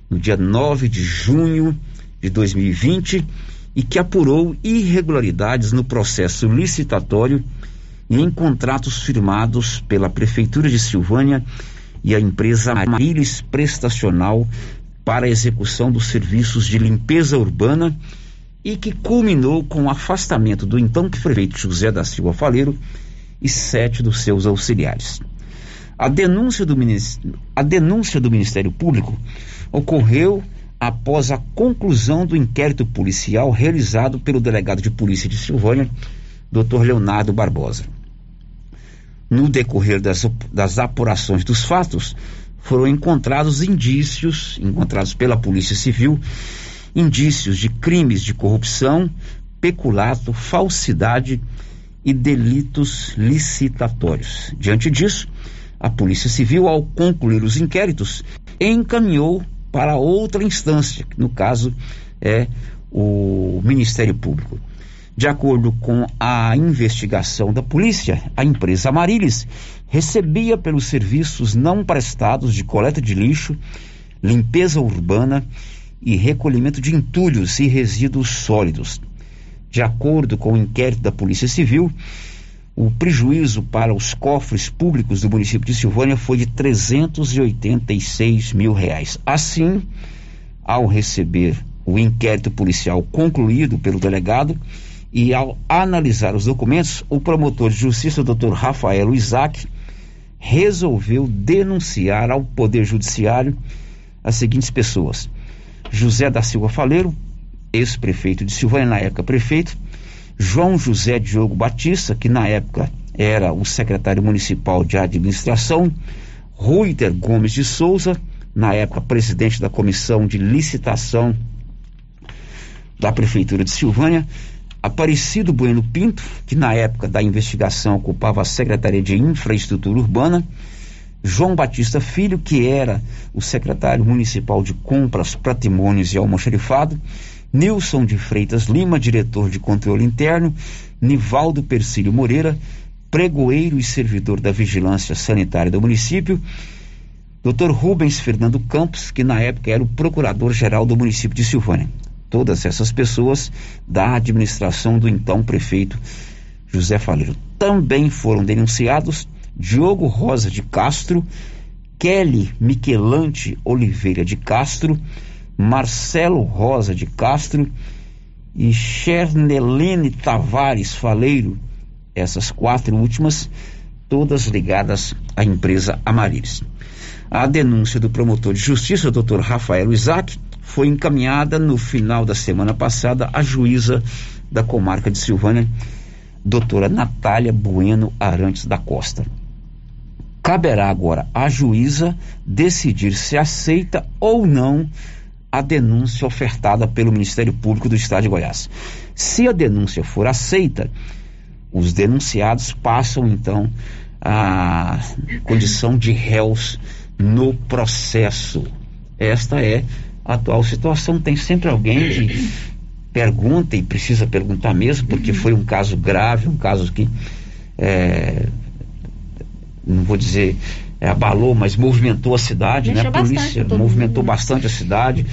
no dia 9 de junho de 2020 e que apurou irregularidades no processo licitatório e em contratos firmados pela Prefeitura de Silvânia e a empresa Marilis Prestacional para a execução dos serviços de limpeza urbana e que culminou com o afastamento do então prefeito José da Silva Faleiro e sete dos seus auxiliares. A denúncia do, a denúncia do Ministério Público ocorreu após a conclusão do inquérito policial realizado pelo delegado de polícia de Silvânia, Dr. Leonardo Barbosa. No decorrer das, das apurações dos fatos, foram encontrados indícios, encontrados pela Polícia Civil, indícios de crimes de corrupção, peculato, falsidade e delitos licitatórios. Diante disso, a Polícia Civil, ao concluir os inquéritos, encaminhou para outra instância, que no caso é o Ministério Público. De acordo com a investigação da polícia, a empresa Amarilis recebia pelos serviços não prestados de coleta de lixo, limpeza urbana e recolhimento de entulhos e resíduos sólidos. De acordo com o inquérito da Polícia Civil, o prejuízo para os cofres públicos do município de Silvânia foi de 386 mil reais. Assim, ao receber o inquérito policial concluído pelo delegado e ao analisar os documentos, o promotor de justiça, doutor Rafael Isaac, resolveu denunciar ao Poder Judiciário as seguintes pessoas: José da Silva Faleiro, ex-prefeito de Silvânia, na época prefeito, João José Diogo Batista, que na época era o secretário municipal de administração, Ruiter Gomes de Souza, na época presidente da comissão de licitação da prefeitura de Silvânia, Aparecido Bueno Pinto, que na época da investigação ocupava a Secretaria de Infraestrutura Urbana, João Batista Filho, que era o secretário municipal de Compras, Patrimônios e Almoxerifado, Nilson de Freitas Lima, diretor de controle interno, Nivaldo Persílio Moreira, pregoeiro e servidor da Vigilância Sanitária do município, Dr. Rubens Fernando Campos, que na época era o procurador-geral do município de Silvânia. Todas essas pessoas da administração do então prefeito José Faleiro. Também foram denunciados Diogo Rosa de Castro, Kelly Miquelante Oliveira de Castro, Marcelo Rosa de Castro e Chernelene Tavares Faleiro, essas quatro últimas, todas ligadas à empresa Amarilis. A denúncia do promotor de justiça, Dr. Rafael Isaac, foi encaminhada no final da semana passada à juíza da comarca de Silvânia, doutora Natália Bueno Arantes da Costa. Caberá agora à juíza decidir se aceita ou não a denúncia ofertada pelo Ministério Público do Estado de Goiás. Se a denúncia for aceita, os denunciados passam então a condição de réus no processo. Esta é a atual situação. Tem sempre alguém que pergunta e precisa perguntar mesmo, porque foi um caso grave, um caso que é, não vou dizer é, abalou, mas movimentou a cidade, né? A polícia movimentou mundo. bastante a cidade.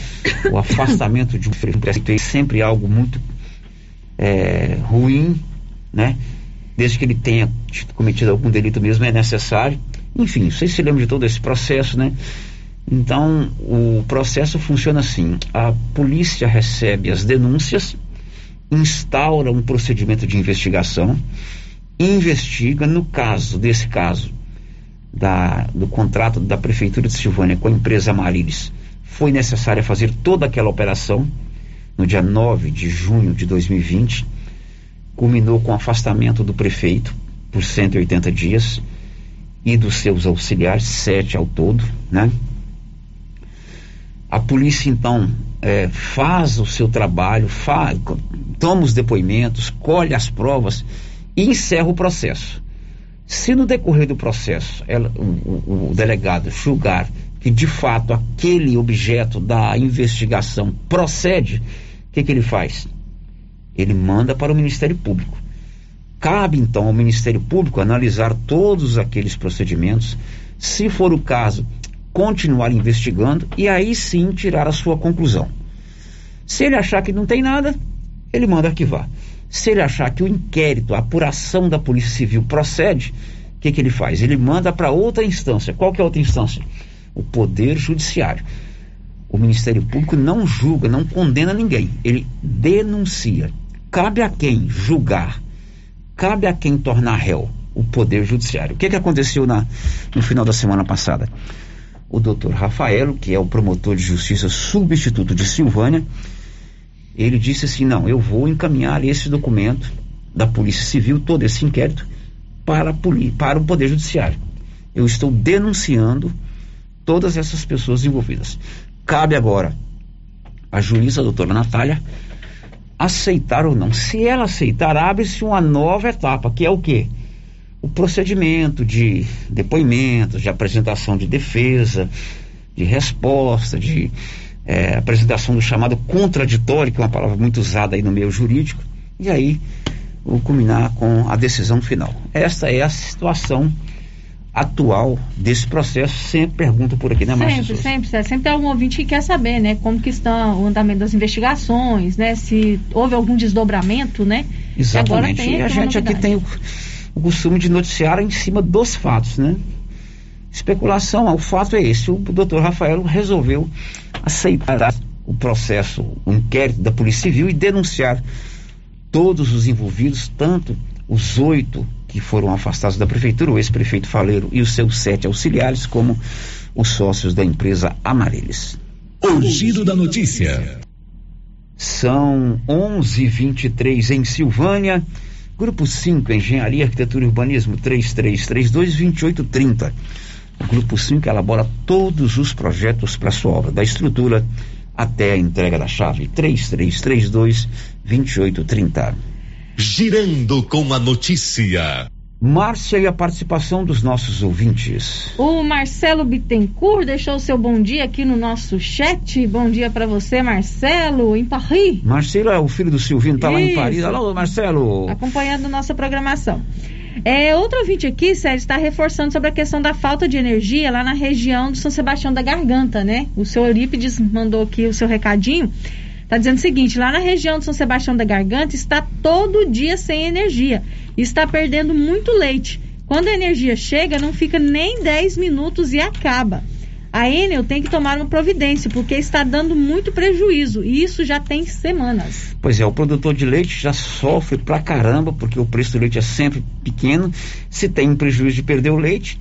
O afastamento de um prefeito é sempre algo muito é, ruim, né? Desde que ele tenha cometido algum delito mesmo é necessário. Enfim, vocês se lembram de todo esse processo, né? Então, o processo funciona assim: a polícia recebe as denúncias, instaura um procedimento de investigação, investiga, no caso desse caso, da, do contrato da Prefeitura de Silvânia com a empresa Amarilis, foi necessário fazer toda aquela operação no dia 9 de junho de 2020, culminou com o afastamento do prefeito por 180 dias e dos seus auxiliares, sete ao todo, né? A polícia então é, faz o seu trabalho, faz, toma os depoimentos, colhe as provas e encerra o processo. Se no decorrer do processo ela, o, o, delegado julgar que de fato aquele objeto da investigação procede, o que, que ele faz? Ele manda para o Ministério Público. Cabe então ao Ministério Público analisar todos aqueles procedimentos, se for o caso, continuar investigando e aí sim tirar a sua conclusão. Se ele achar que não tem nada, ele manda arquivar. Se ele achar que o inquérito, a apuração da Polícia Civil procede, o que, que ele faz? Ele manda para outra instância. Qual que é a outra instância? O Poder Judiciário. O Ministério Público não julga, não condena ninguém. Ele denuncia. Cabe a quem julgar? Cabe a quem tornar réu? O Poder Judiciário. O que, que aconteceu na, no final da semana passada? O doutor Rafaelo, que é o promotor de justiça substituto de Silvânia, ele disse assim: não, eu vou encaminhar esse documento da Polícia Civil, todo esse inquérito, para, para o Poder Judiciário. Eu estou denunciando todas essas pessoas envolvidas. Cabe agora à juíza, a doutora Natália, aceitar ou não. Se ela aceitar, abre-se uma nova etapa, que é o quê? O procedimento de depoimentos, de apresentação de defesa, de resposta, de é, apresentação do chamado contraditório, que é uma palavra muito usada aí no meio jurídico, e aí o culminar com a decisão final. Esta é a situação atual desse processo, sempre pergunto por aqui, né, Márcia? Sempre, sempre, sempre, sempre tem algum ouvinte que quer saber, né, como que está o andamento das investigações, né, se houve algum desdobramento, né? Exatamente, e, e a gente aqui tem o, o costume de noticiar em cima dos fatos, né? Especulação, o fato é esse, o doutor Rafael resolveu aceitar o processo, o inquérito da Polícia Civil e denunciar todos os envolvidos, tanto os oito que foram afastados da prefeitura, o ex-prefeito Faleiro e os seus sete auxiliares, como os sócios da empresa Amareles. O giro da notícia. São 11:23 em Silvânia. Grupo 5, Engenharia, Arquitetura e Urbanismo, 3332-2830. O Grupo 5 elabora todos os projetos para sua obra, da estrutura até a entrega da chave. 3332-2830. Girando com a notícia. Márcia e a participação dos nossos ouvintes. O Marcelo Bittencourt deixou seu bom dia aqui no nosso chat. Bom dia para você, Marcelo, em Paris. Marcelo é o filho do Silvino, tá Isso. lá em Paris. Alô, Marcelo. Acompanhando nossa programação. É, outro ouvinte aqui, Sérgio, está reforçando sobre a questão da falta de energia lá na região do São Sebastião da Garganta, né? O seu Eurípides mandou aqui o seu recadinho. Está dizendo o seguinte: lá na região de São Sebastião da Garganta está todo dia sem energia. Está perdendo muito leite. Quando a energia chega, não fica nem 10 minutos e acaba. A Enel tem que tomar uma providência, porque está dando muito prejuízo, e isso já tem semanas. Pois é, o produtor de leite já sofre pra caramba, porque o preço do leite é sempre pequeno. Se tem um prejuízo de perder o leite,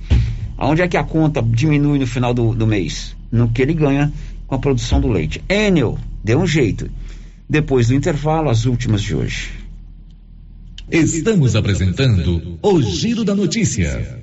aonde é que a conta diminui no final do, do mês? No que ele ganha com a produção do leite. Enel, deu um jeito. Depois do intervalo, as últimas de hoje. Estamos apresentando o Giro da Notícia.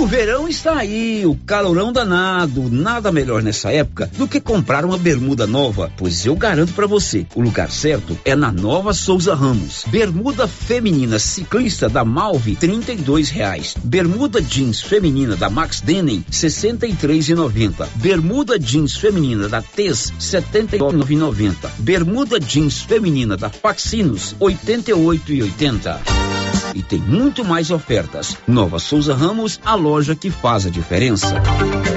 O verão está aí, o calorão danado. Nada melhor nessa época do que comprar uma bermuda nova, pois eu garanto para você, o lugar certo é na Nova Souza Ramos. Bermuda feminina ciclista da Malve, trinta e reais. Bermuda jeans feminina da Max Denim, sessenta e três. Bermuda jeans feminina da Tez, setenta e. Bermuda jeans feminina da Faxinos, oitenta e E tem muito mais ofertas. Nova Souza Ramos, a loja que faz a diferença.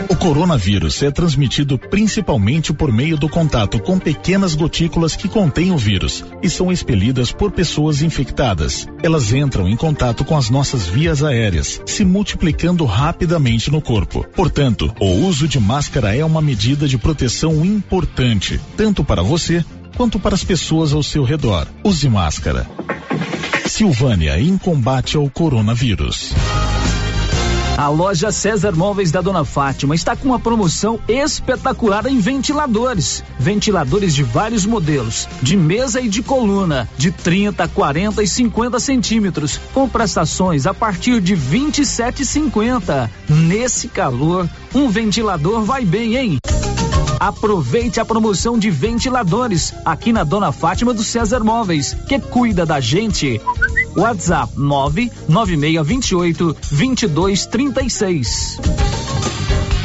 O coronavírus é transmitido principalmente por meio do contato com pequenas gotículas que contêm o vírus e são expelidas por pessoas infectadas. Elas entram em contato com as nossas vias aéreas, se multiplicando rapidamente no corpo. Portanto, o uso de máscara é uma medida de proteção importante, tanto para você quanto para as pessoas ao seu redor. Use máscara. Silvânia em combate ao coronavírus. A loja César Móveis da Dona Fátima está com uma promoção espetacular em ventiladores. Ventiladores de vários modelos, de mesa e de coluna, de 30, 40 e 50 centímetros, com prestações a partir de 27,50. Nesse calor, um ventilador vai bem, hein? Aproveite a promoção de ventiladores aqui na Dona Fátima do César Móveis, que cuida da gente. WhatsApp 99628 2236.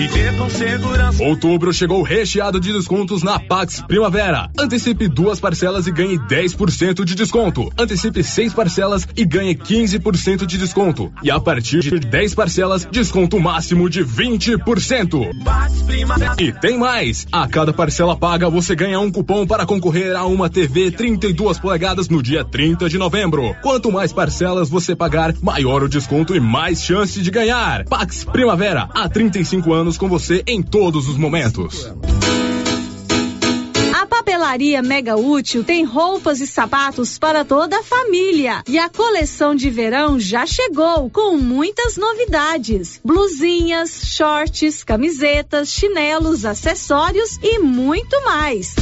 Viver com segurança. Outubro chegou recheado de descontos na Pax Primavera. Antecipe duas parcelas e ganhe 10% de desconto. Antecipe seis parcelas e ganhe 15% de desconto. E a partir de 10 parcelas, desconto máximo de 20%. E tem mais! A cada parcela paga, você ganha um cupom para concorrer a uma TV 32 polegadas no dia 30 de novembro. Quanto mais parcelas você pagar, maior o desconto e mais chance de ganhar. Pax Primavera, há 35 anos com você em todos os momentos. A Papelaria Mega Útil tem roupas e sapatos para toda a família. E a coleção de verão já chegou com muitas novidades: blusinhas, shorts, camisetas, chinelos, acessórios e muito mais.